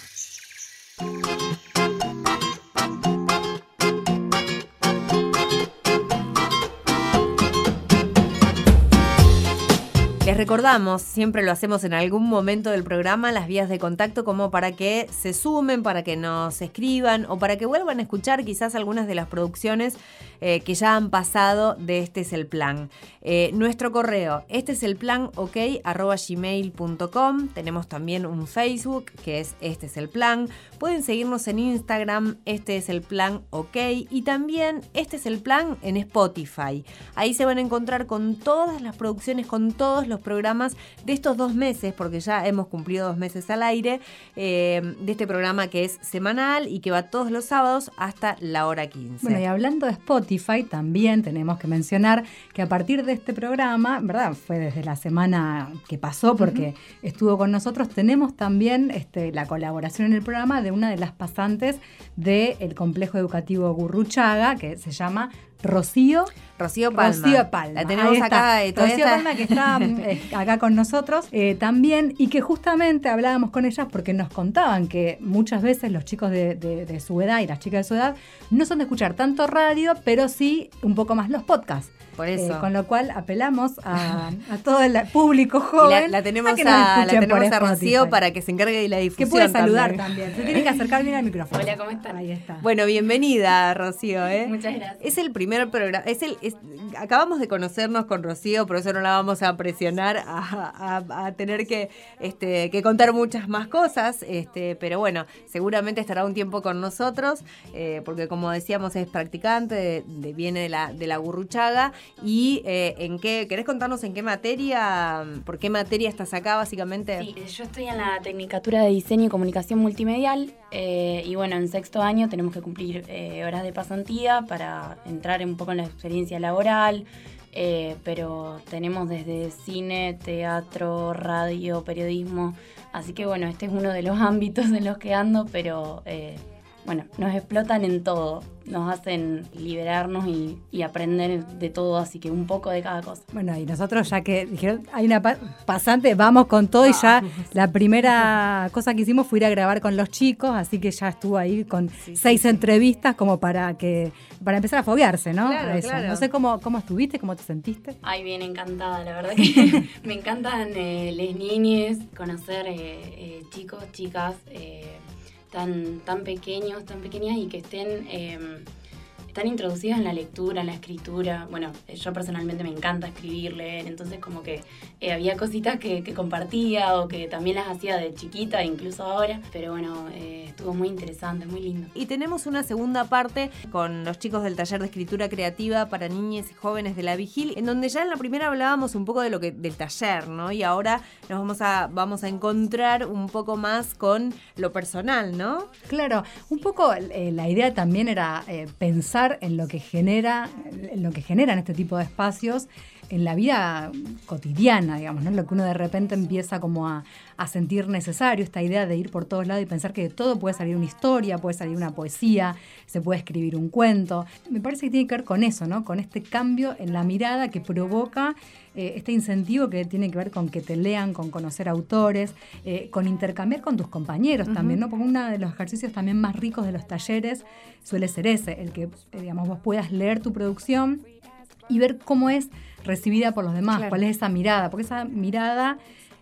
Recordamos, siempre lo hacemos en algún momento del programa, las vías de contacto como para que se sumen, para que nos escriban o para que vuelvan a escuchar quizás algunas de las producciones eh, que ya han pasado de Este es el Plan. Eh, nuestro correo, este es el plan, ok, arroba gmail.com. Tenemos también un Facebook que es Este es el Plan. Pueden seguirnos en Instagram, Este es el Plan, ok. Y también Este es el Plan en Spotify. Ahí se van a encontrar con todas las producciones, con todos los programas de estos dos meses, porque ya hemos cumplido dos meses al aire, eh, de este programa que es semanal y que va todos los sábados hasta la hora 15. Bueno, y hablando de Spotify, también tenemos que mencionar que a partir de este programa, ¿verdad? Fue desde la semana que pasó, porque estuvo con nosotros, tenemos también este, la colaboración en el programa de una de las pasantes del complejo educativo Gurruchaga, que se llama Rocío. Rocío Palma. Rocío Palma. La tenemos acá. Rocío está- Palma que está eh, acá con nosotros eh, también y que justamente hablábamos con ellas porque nos contaban que muchas veces los chicos de, de- de su edad y las chicas de su edad no son de escuchar tanto radio, pero sí un poco más los podcasts. Por eso. Eh, con lo cual apelamos a, a todo el público joven. la, la tenemos, a que la tenemos a Rocío para que se encargue de la que difusión. puede saludar también. también. Se tiene que acercar bien al micrófono. Hola, ¿cómo están? Ahí está. Bueno, bienvenida, Rocío. ¿eh? Muchas gracias. Es el primer programa. Es el, es- acabamos de conocernos con Rocío, por eso no la vamos a presionar a, a- a tener que, este, que contar muchas más cosas. Este, pero bueno, seguramente estará un tiempo con nosotros, eh, porque como decíamos, es practicante, de, de- viene de la, de la Gurruchaga. ¿Y eh, en qué? ¿Querés contarnos en qué materia? ¿Por qué materia estás acá, básicamente? Sí, yo estoy en la Tecnicatura de Diseño y Comunicación Multimedial eh, y bueno, en sexto año tenemos que cumplir eh, horas de pasantía para entrar un poco en la experiencia laboral, pero tenemos desde cine, teatro, radio, periodismo, así que bueno, este es uno de los ámbitos en los que ando, pero bueno, nos explotan en todo, nos hacen liberarnos y, y aprender de todo, así que un poco de cada cosa. Bueno, y nosotros ya que dijeron, hay una pa- pasante, vamos con todo y ya la primera cosa que hicimos fue ir a grabar con los chicos, así que ya estuvo ahí con seis entrevistas como para que para empezar a foguearse, ¿no? Claro, A eso. claro. No sé cómo, cómo estuviste, cómo te sentiste. Ay, bien encantada, la verdad que me encantan eh, les niñes, conocer eh, eh, chicos, chicas eh, tan, tan pequeños, tan pequeñas y que estén tan introducidos en la lectura, en la escritura. Bueno, eh, yo personalmente me encanta escribir, leer, entonces como que eh, había cositas que, que compartía o que también las hacía de chiquita, incluso ahora, pero bueno, eh, estuvo muy interesante, muy lindo. Y tenemos una segunda parte con los chicos del taller de escritura creativa para niñas y jóvenes de la Vigil, en donde ya en la primera hablábamos un poco de lo que del taller, ¿no? Y ahora nos vamos a vamos a encontrar un poco más con lo personal, ¿no? Claro, un poco eh, la idea también era eh, en lo que genera, en lo que generan este tipo de espacios, en la vida cotidiana, digamos, ¿no? Lo que uno de repente empieza como a, a sentir necesario, esta idea de ir por todos lados y pensar que de todo puede salir una historia, puede salir una poesía, se puede escribir un cuento. Me parece que tiene que ver con eso, ¿no? Con este cambio en la mirada que provoca eh, este incentivo que tiene que ver con que te lean, con conocer autores, eh, con intercambiar con tus compañeros también, ¿no? Porque uno de los ejercicios también más ricos de los talleres suele ser ese, el que, eh, digamos, vos puedas leer tu producción y ver cómo es recibida por los demás, cuál es esa mirada, porque esa mirada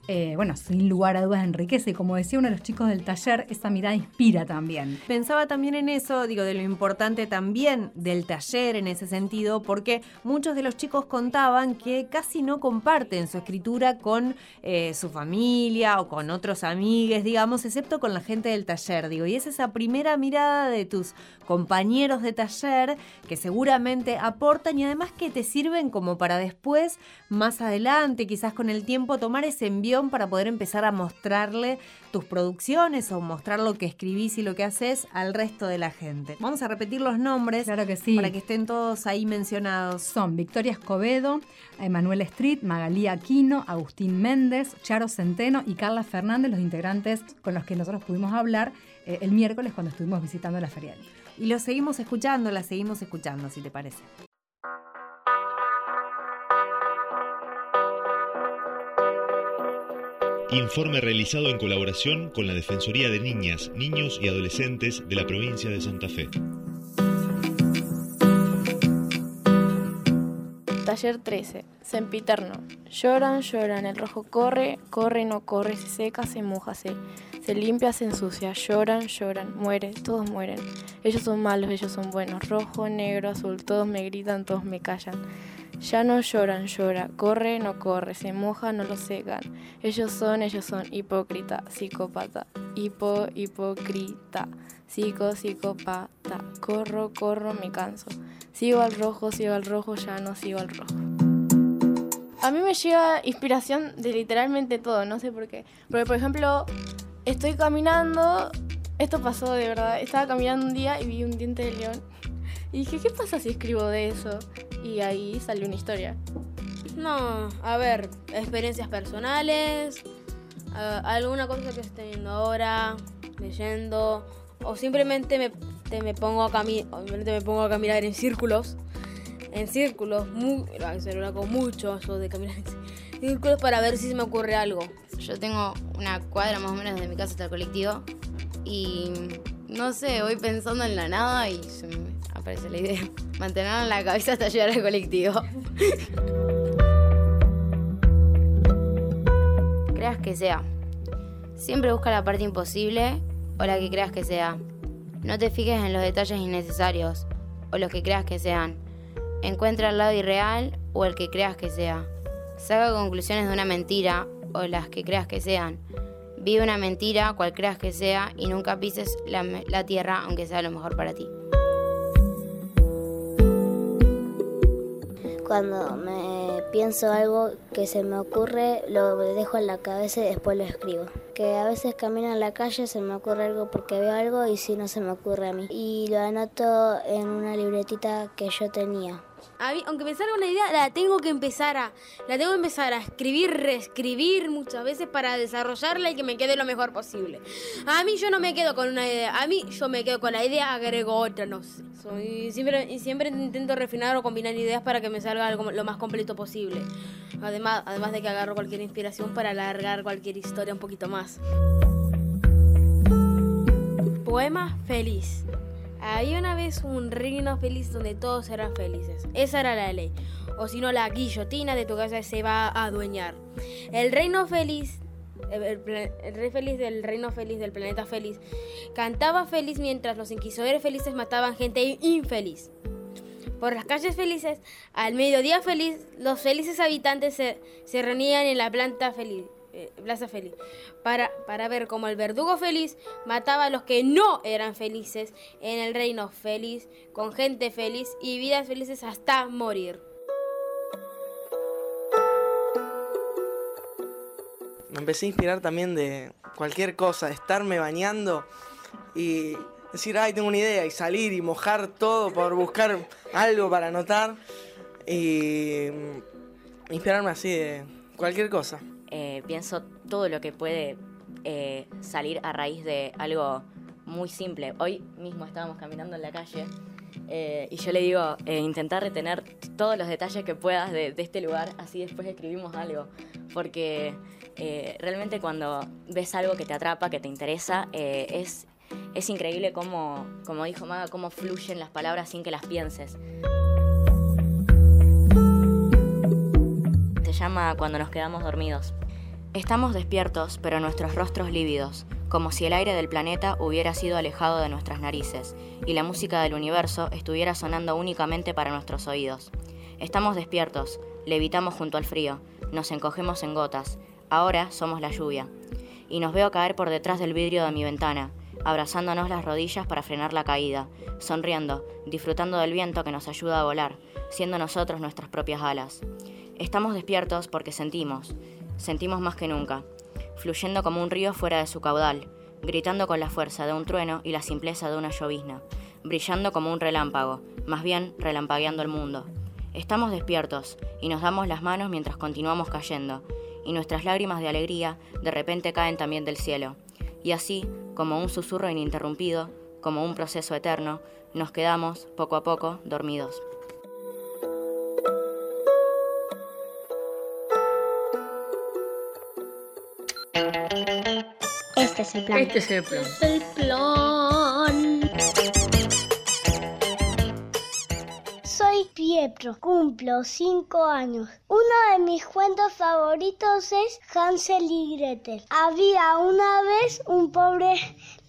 eh, bueno, sin lugar a dudas enriquece. Y como decía uno de los chicos del taller, esa mirada inspira también. Pensaba también en eso, digo, de lo importante también del taller en ese sentido, porque muchos de los chicos contaban que casi no comparten su escritura con eh, su familia o con otros amigues, digamos, excepto con la gente del taller, digo. Y es esa primera mirada de tus compañeros de taller que seguramente aportan y además que te sirven como para después, más adelante, quizás con el tiempo, tomar ese envío para poder empezar a mostrarle tus producciones o mostrar lo que escribís y lo que haces al resto de la gente. Vamos a repetir los nombres claro que sí. para que estén todos ahí mencionados. Son Victoria Escobedo, Emanuel Street, Magalí Aquino, Agustín Méndez, Charo Centeno y Carla Fernández, los integrantes con los que nosotros pudimos hablar eh, el miércoles cuando estuvimos visitando la Feria del Libro. Y lo seguimos escuchando, la seguimos escuchando, si te parece. Informe realizado en colaboración con la Defensoría de Niñas, Niños y Adolescentes de la provincia de Santa Fe. Taller 13. Sempiterno. Lloran, lloran, el rojo corre, corre, no corre, se seca, se moja, se, se limpia, se ensucia. Lloran, lloran, muere, todos mueren. Ellos son malos, ellos son buenos. Rojo, negro, azul, todos me gritan, todos me callan. Ya no lloran, llora, corre, no corre, se moja, no lo secan. Ellos son, ellos son hipócrita, psicópata, hipo, hipócrita, psico, psicópata. Corro, corro, me canso. Sigo al rojo, sigo al rojo, ya no sigo al rojo. A mí me llega inspiración de literalmente todo, no sé por qué. Porque, por ejemplo, estoy caminando, esto pasó de verdad, estaba caminando un día y vi un diente de león. Y dije, ¿qué pasa si escribo de eso? Y ahí salió una historia. No, a ver, experiencias personales, alguna cosa que esté viendo ahora, leyendo, o simplemente me, me pongo a caminar, me pongo a caminar en círculos, en círculos, muy, hago mucho eso de caminar en círculos para ver si se me ocurre algo. Yo tengo una cuadra más o menos de mi casa hasta el colectivo y no sé, voy pensando en la nada y se me aparece la idea. Mantener en la cabeza hasta llegar al colectivo. creas que sea. Siempre busca la parte imposible o la que creas que sea. No te fijes en los detalles innecesarios o los que creas que sean. Encuentra el lado irreal o el que creas que sea. Saca conclusiones de una mentira o las que creas que sean. Vive una mentira, cual creas que sea, y nunca pises la, la tierra aunque sea lo mejor para ti. Cuando me pienso algo que se me ocurre, lo dejo en la cabeza y después lo escribo. Que a veces camino en la calle, se me ocurre algo porque veo algo y si no se me ocurre a mí. Y lo anoto en una libretita que yo tenía. A mí, aunque me salga una idea, la tengo que empezar a, la tengo que empezar a escribir, reescribir muchas veces para desarrollarla y que me quede lo mejor posible. A mí yo no me quedo con una idea, a mí yo me quedo con la idea, agrego otra, no sé. Soy, siempre, siempre intento refinar o combinar ideas para que me salga algo lo más completo posible. Además, además de que agarro cualquier inspiración para alargar cualquier historia un poquito más. Poema feliz. Había una vez un reino feliz donde todos eran felices. Esa era la ley. O si no, la guillotina de tu casa se va a adueñar. El reino feliz el, rey feliz del reino feliz del planeta feliz, cantaba feliz mientras los inquisidores felices mataban gente infeliz. Por las calles felices, al mediodía feliz, los felices habitantes se, se reunían en la planta feliz, eh, Plaza Feliz, para, para ver cómo el verdugo feliz mataba a los que no eran felices en el reino feliz, con gente feliz y vidas felices hasta morir. Me empecé a inspirar también de cualquier cosa, de estarme bañando y decir, ay, tengo una idea, y salir y mojar todo por buscar algo para anotar. Y Inspirarme así de cualquier cosa. Eh, pienso todo lo que puede eh, salir a raíz de algo muy simple. Hoy mismo estábamos caminando en la calle eh, y yo le digo, eh, intentar retener todos los detalles que puedas de, de este lugar, así después escribimos algo. Porque eh, realmente cuando ves algo que te atrapa, que te interesa, eh, es, es increíble cómo, como dijo Maga, cómo fluyen las palabras sin que las pienses. Llama Cuando nos quedamos dormidos. Estamos despiertos, pero nuestros rostros lívidos, como si el aire del planeta hubiera sido alejado de nuestras narices y la música del universo estuviera sonando únicamente para nuestros oídos. Estamos despiertos, levitamos junto al frío, nos encogemos en gotas, ahora somos la lluvia. Y nos veo caer por detrás del vidrio de mi ventana, abrazándonos las rodillas para frenar la caída, sonriendo, disfrutando del viento que nos ayuda a volar, siendo nosotros nuestras propias alas. Estamos despiertos porque sentimos, sentimos más que nunca, fluyendo como un río fuera de su caudal, gritando con la fuerza de un trueno y la simpleza de una llovizna, brillando como un relámpago, más bien relampagueando el mundo. Estamos despiertos y nos damos las manos mientras continuamos cayendo, y nuestras lágrimas de alegría de repente caen también del cielo. Y así, como un susurro ininterrumpido, como un proceso eterno, nos quedamos, poco a poco, dormidos. Este es el plan. Este es el plan. el plan. Soy Pietro, cumplo 5 años. Uno de mis cuentos favoritos es Hansel y Gretel. Había una vez un pobre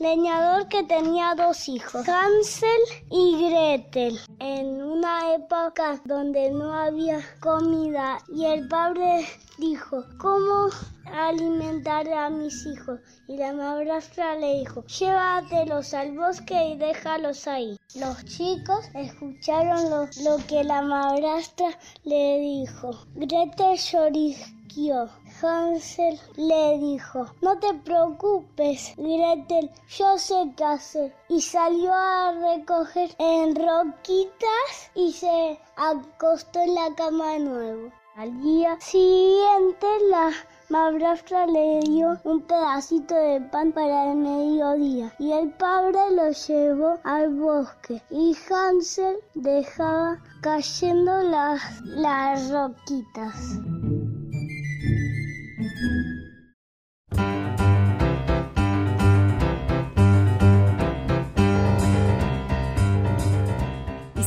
leñador que tenía dos hijos, Hansel y Gretel, en una época donde no había comida y el padre dijo, ¿cómo alimentar a mis hijos? Y la madrastra le dijo, llévatelos al bosque y déjalos ahí. Los chicos escucharon lo, que la madrastra le dijo. Gretel. Hansel le dijo, no te preocupes, Gretel, yo sé qué hacer. Y salió a recoger en roquitas y se acostó en la cama de nuevo. Al día siguiente la madrastra le dio un pedacito de pan para el mediodía y el padre lo llevó al bosque y Hansel dejaba cayendo las, las roquitas.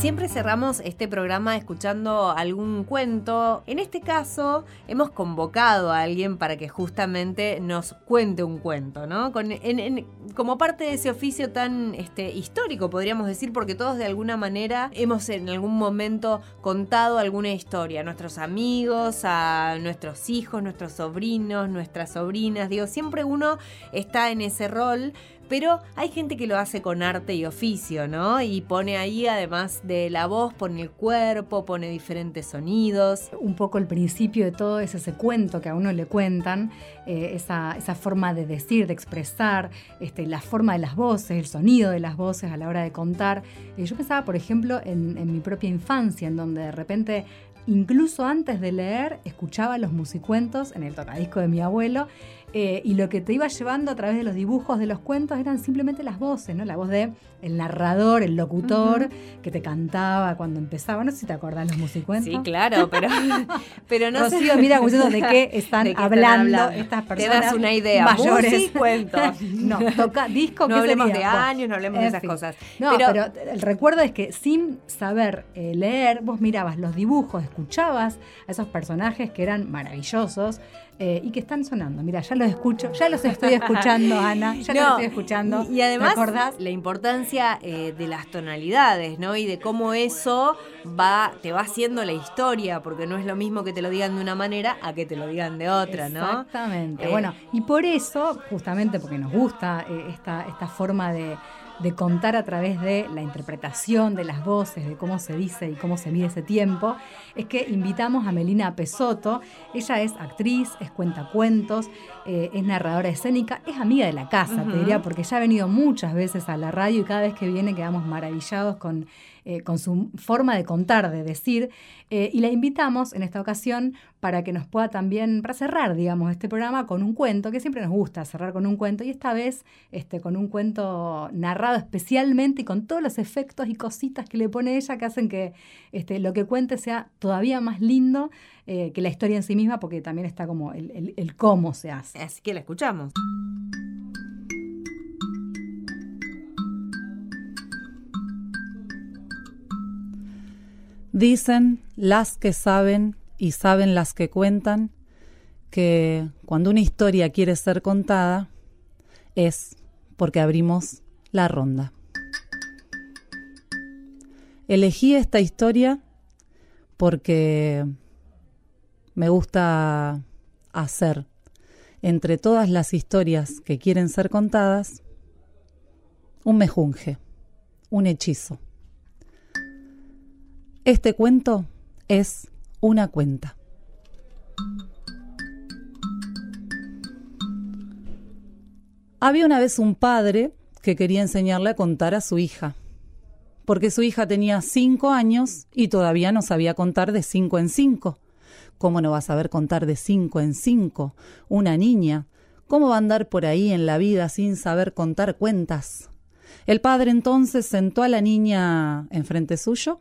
Siempre cerramos este programa escuchando algún cuento. En este caso, hemos convocado a alguien para que justamente nos cuente un cuento, ¿no? Como parte de ese oficio tan este, histórico, podríamos decir, porque todos de alguna manera hemos en algún momento contado alguna historia. A nuestros amigos, a nuestros hijos, nuestros sobrinos, nuestras sobrinas. Digo, siempre uno está en ese rol. Pero hay gente que lo hace con arte y oficio, ¿no? Y pone ahí, además de la voz, pone el cuerpo, pone diferentes sonidos. Un poco el principio de todo es ese cuento que a uno le cuentan, eh, esa, esa forma de decir, de expresar, este, la forma de las voces, el sonido de las voces a la hora de contar. Eh, yo pensaba, por ejemplo, en, en mi propia infancia, en donde de repente incluso antes de leer, escuchaba los musicuentos en el tocadisco de mi abuelo eh, y lo que te iba llevando a través de los dibujos de los cuentos eran simplemente las voces, ¿no? La voz de el narrador, el locutor que te cantaba cuando empezaba. No sé si te acordás los musicuentos. Sí, claro, pero, pero no sé. Mira de qué están, ¿De qué hablando, hablando? estas Te personas das una idea. mayores. Musicuento. no, toca disco. No ¿qué hablemos sería? de años, no hablemos de esas fin. cosas. No, Pero- pero, el recuerdo es que sin saber eh, leer, vos mirabas los dibujos, escuchabas a esos personajes que eran maravillosos eh, y que están sonando. Mira, ya los escucho, ya los estoy escuchando, Ana, ya los No, estoy escuchando. Y, además, la importancia eh, de las tonalidades, ¿no? Y de cómo eso va, te va haciendo la historia, porque no es lo mismo que te lo digan de una manera a que te lo digan de otra, ¿no? Exactamente. Eh, Bueno, y por eso, justamente porque nos gusta esta, esta forma de, de contar a través de la interpretación de las voces, de cómo se dice y cómo se mide ese tiempo, es que invitamos a Melina Pesotto. Ella es actriz, es cuentacuentos, eh, es narradora escénica, es amiga de la casa, te diría, porque ya ha venido muchas veces a la radio y cada vez que viene quedamos maravillados con eh, con su forma de contar, de decir, eh, y la invitamos en esta ocasión para que nos pueda también, para cerrar, digamos, este programa con un cuento, que siempre nos gusta cerrar con un cuento, y esta vez este, con un cuento narrado especialmente y con todos los efectos y cositas que le pone ella que hacen que este, lo que cuente sea todavía más lindo eh, que la historia en sí misma, porque también está como el, el cómo se hace. Así que la escuchamos. Dicen las que saben y saben las que cuentan que cuando una historia quiere ser contada es porque abrimos la ronda. Elegí esta historia porque me gusta hacer entre todas las historias que quieren ser contadas un mejunje, un hechizo. Este cuento es una cuenta. Había una vez un padre que quería enseñarle a contar a su hija, porque su hija tenía cinco años y todavía no sabía contar de cinco en cinco. ¿Cómo no va a saber contar de cinco en cinco? Una niña. ¿Cómo va a andar por ahí en la vida sin saber contar cuentas? El padre entonces sentó a la niña enfrente suyo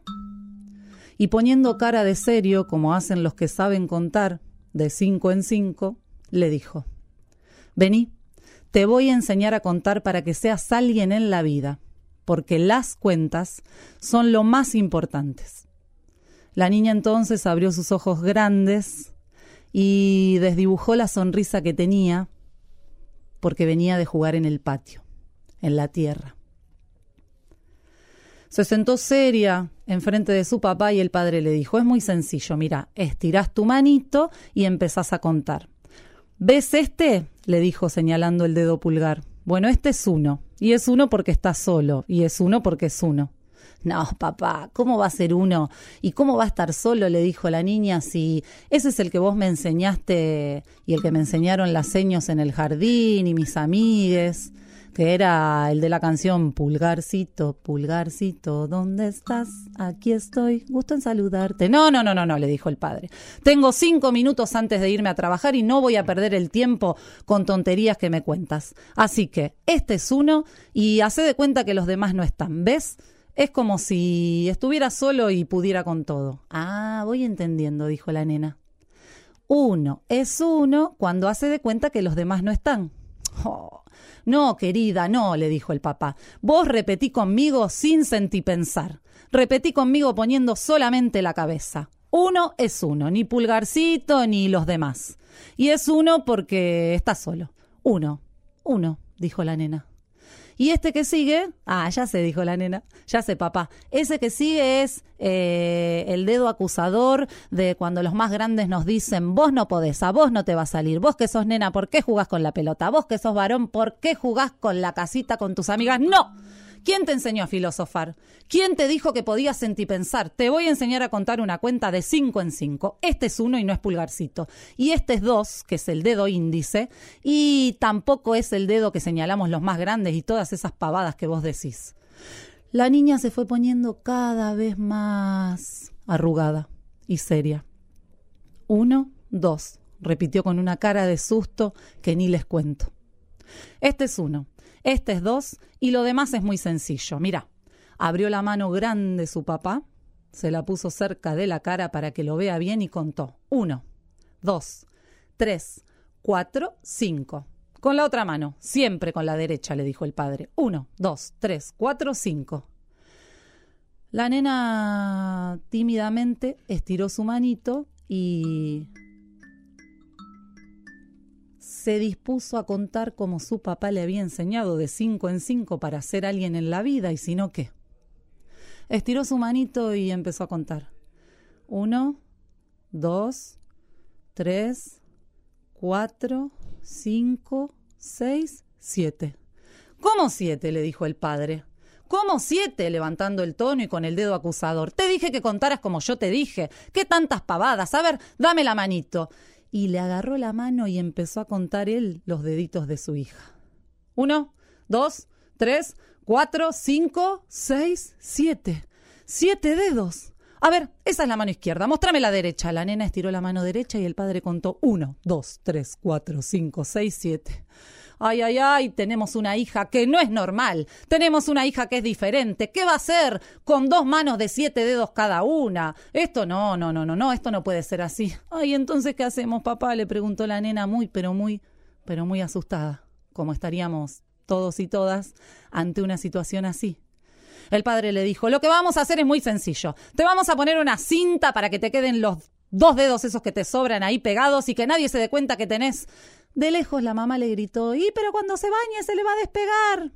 y poniendo cara de serio, como hacen los que saben contar, de cinco en cinco, le dijo, Vení, te voy a enseñar a contar para que seas alguien en la vida, porque las cuentas son lo más importantes. La niña entonces abrió sus ojos grandes y desdibujó la sonrisa que tenía, porque venía de jugar en el patio, en la tierra. Se sentó seria enfrente de su papá y el padre le dijo, es muy sencillo, mira, estirás tu manito y empezás a contar. ¿Ves este? le dijo señalando el dedo pulgar. Bueno, este es uno, y es uno porque está solo, y es uno porque es uno. No, papá, ¿cómo va a ser uno? ¿Y cómo va a estar solo? le dijo la niña, si ese es el que vos me enseñaste y el que me enseñaron las señas en el jardín y mis amigues que era el de la canción Pulgarcito, Pulgarcito, ¿dónde estás? Aquí estoy, gusto en saludarte. No, no, no, no, no, le dijo el padre. Tengo cinco minutos antes de irme a trabajar y no voy a perder el tiempo con tonterías que me cuentas. Así que este es uno y hace de cuenta que los demás no están, ¿ves? Es como si estuviera solo y pudiera con todo. Ah, voy entendiendo, dijo la nena. Uno es uno cuando hace de cuenta que los demás no están. Oh, no, querida, no, le dijo el papá. Vos repetí conmigo sin pensar. Repetí conmigo poniendo solamente la cabeza. Uno es uno, ni pulgarcito ni los demás. Y es uno porque está solo. Uno, uno, dijo la nena. Y este que sigue, ah, ya sé, dijo la nena, ya sé, papá. Ese que sigue es eh, el dedo acusador de cuando los más grandes nos dicen, vos no podés, a vos no te va a salir, vos que sos nena, ¿por qué jugás con la pelota? Vos que sos varón, ¿por qué jugás con la casita con tus amigas? No. ¿Quién te enseñó a filosofar? ¿Quién te dijo que podías pensar? Te voy a enseñar a contar una cuenta de cinco en cinco. Este es uno y no es pulgarcito. Y este es dos, que es el dedo índice. Y tampoco es el dedo que señalamos los más grandes y todas esas pavadas que vos decís. La niña se fue poniendo cada vez más arrugada y seria. Uno, dos, repitió con una cara de susto que ni les cuento. Este es uno. Este es dos y lo demás es muy sencillo. Mira, abrió la mano grande su papá, se la puso cerca de la cara para que lo vea bien y contó. Uno, dos, tres, cuatro, cinco. Con la otra mano, siempre con la derecha, le dijo el padre. Uno, dos, tres, cuatro, cinco. La nena tímidamente estiró su manito y se dispuso a contar como su papá le había enseñado de cinco en cinco para ser alguien en la vida y si no, ¿qué? Estiró su manito y empezó a contar. Uno, dos, tres, cuatro, cinco, seis, siete. ¿Cómo siete? le dijo el padre. ¿Cómo siete? levantando el tono y con el dedo acusador. Te dije que contaras como yo te dije. ¿Qué tantas pavadas? A ver, dame la manito. Y le agarró la mano y empezó a contar él los deditos de su hija. Uno, dos, tres, cuatro, cinco, seis, siete. Siete dedos. A ver, esa es la mano izquierda. Mostrame la derecha. La nena estiró la mano derecha y el padre contó uno, dos, tres, cuatro, cinco, seis, siete. Ay, ay, ay, tenemos una hija que no es normal. Tenemos una hija que es diferente. ¿Qué va a hacer con dos manos de siete dedos cada una? Esto no, no, no, no, no, esto no puede ser así. Ay, entonces, ¿qué hacemos, papá? Le preguntó la nena muy, pero muy, pero muy asustada, como estaríamos todos y todas ante una situación así. El padre le dijo, lo que vamos a hacer es muy sencillo. Te vamos a poner una cinta para que te queden los dos dedos esos que te sobran ahí pegados y que nadie se dé cuenta que tenés de lejos la mamá le gritó, y pero cuando se bañe se le va a despegar.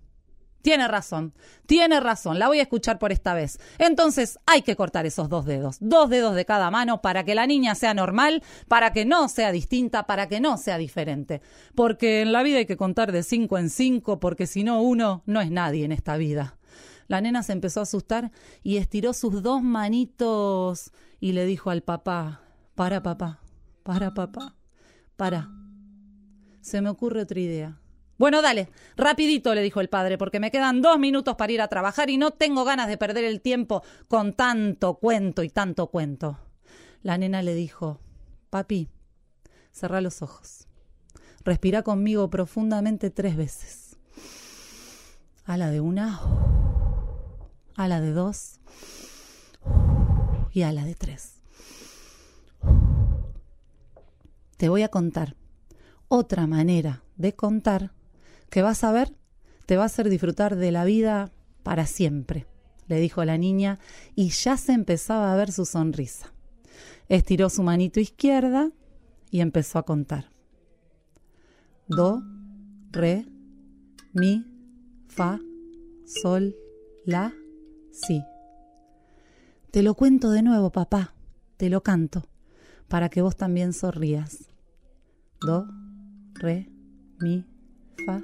Tiene razón, tiene razón, la voy a escuchar por esta vez. Entonces hay que cortar esos dos dedos, dos dedos de cada mano para que la niña sea normal, para que no sea distinta, para que no sea diferente. Porque en la vida hay que contar de cinco en cinco, porque si no uno no es nadie en esta vida. La nena se empezó a asustar y estiró sus dos manitos y le dijo al papá, para papá, para papá, para se me ocurre otra idea. Bueno, dale, rapidito, le dijo el padre, porque me quedan dos minutos para ir a trabajar y no tengo ganas de perder el tiempo con tanto cuento y tanto cuento. La nena le dijo, papi, cerrá los ojos. Respira conmigo profundamente tres veces. A la de una, a la de dos y a la de tres. Te voy a contar otra manera de contar que vas a ver, te va a hacer disfrutar de la vida para siempre, le dijo la niña, y ya se empezaba a ver su sonrisa. Estiró su manito izquierda y empezó a contar. Do, re, mi, fa, sol, la, si. Te lo cuento de nuevo, papá, te lo canto, para que vos también sonrías. Do, re, mi, fa,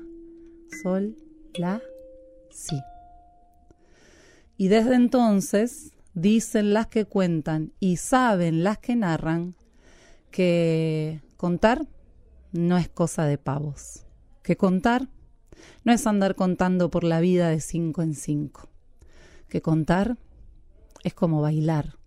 sol, la, si. Y desde entonces dicen las que cuentan y saben las que narran que contar no es cosa de pavos, que contar no es andar contando por la vida de cinco en cinco, que contar es como bailar,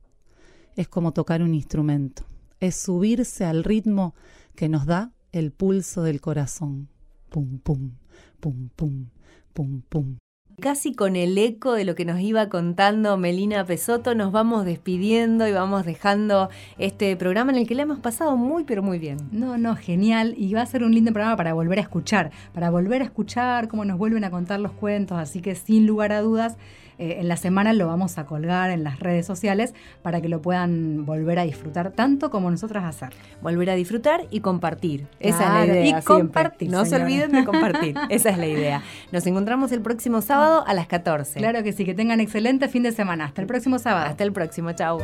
es como tocar un instrumento, es subirse al ritmo que nos da el pulso del corazón. Pum, pum, pum, pum, pum, pum. Casi con el eco de lo que nos iba contando Melina Pesoto, nos vamos despidiendo y vamos dejando este programa en el que le hemos pasado muy, pero muy bien. No, no, genial. Y va a ser un lindo programa para volver a escuchar, para volver a escuchar cómo nos vuelven a contar los cuentos. Así que sin lugar a dudas, eh, en la semana lo vamos a colgar en las redes sociales para que lo puedan volver a disfrutar tanto como nosotras hacer. Volver a disfrutar y compartir. Esa es la idea. Y compartir. No se olviden de compartir. Esa es la idea. Nos encontramos el próximo sábado a las 14. Claro que sí, que tengan excelente fin de semana. Hasta el próximo sábado. Hasta el próximo, chao.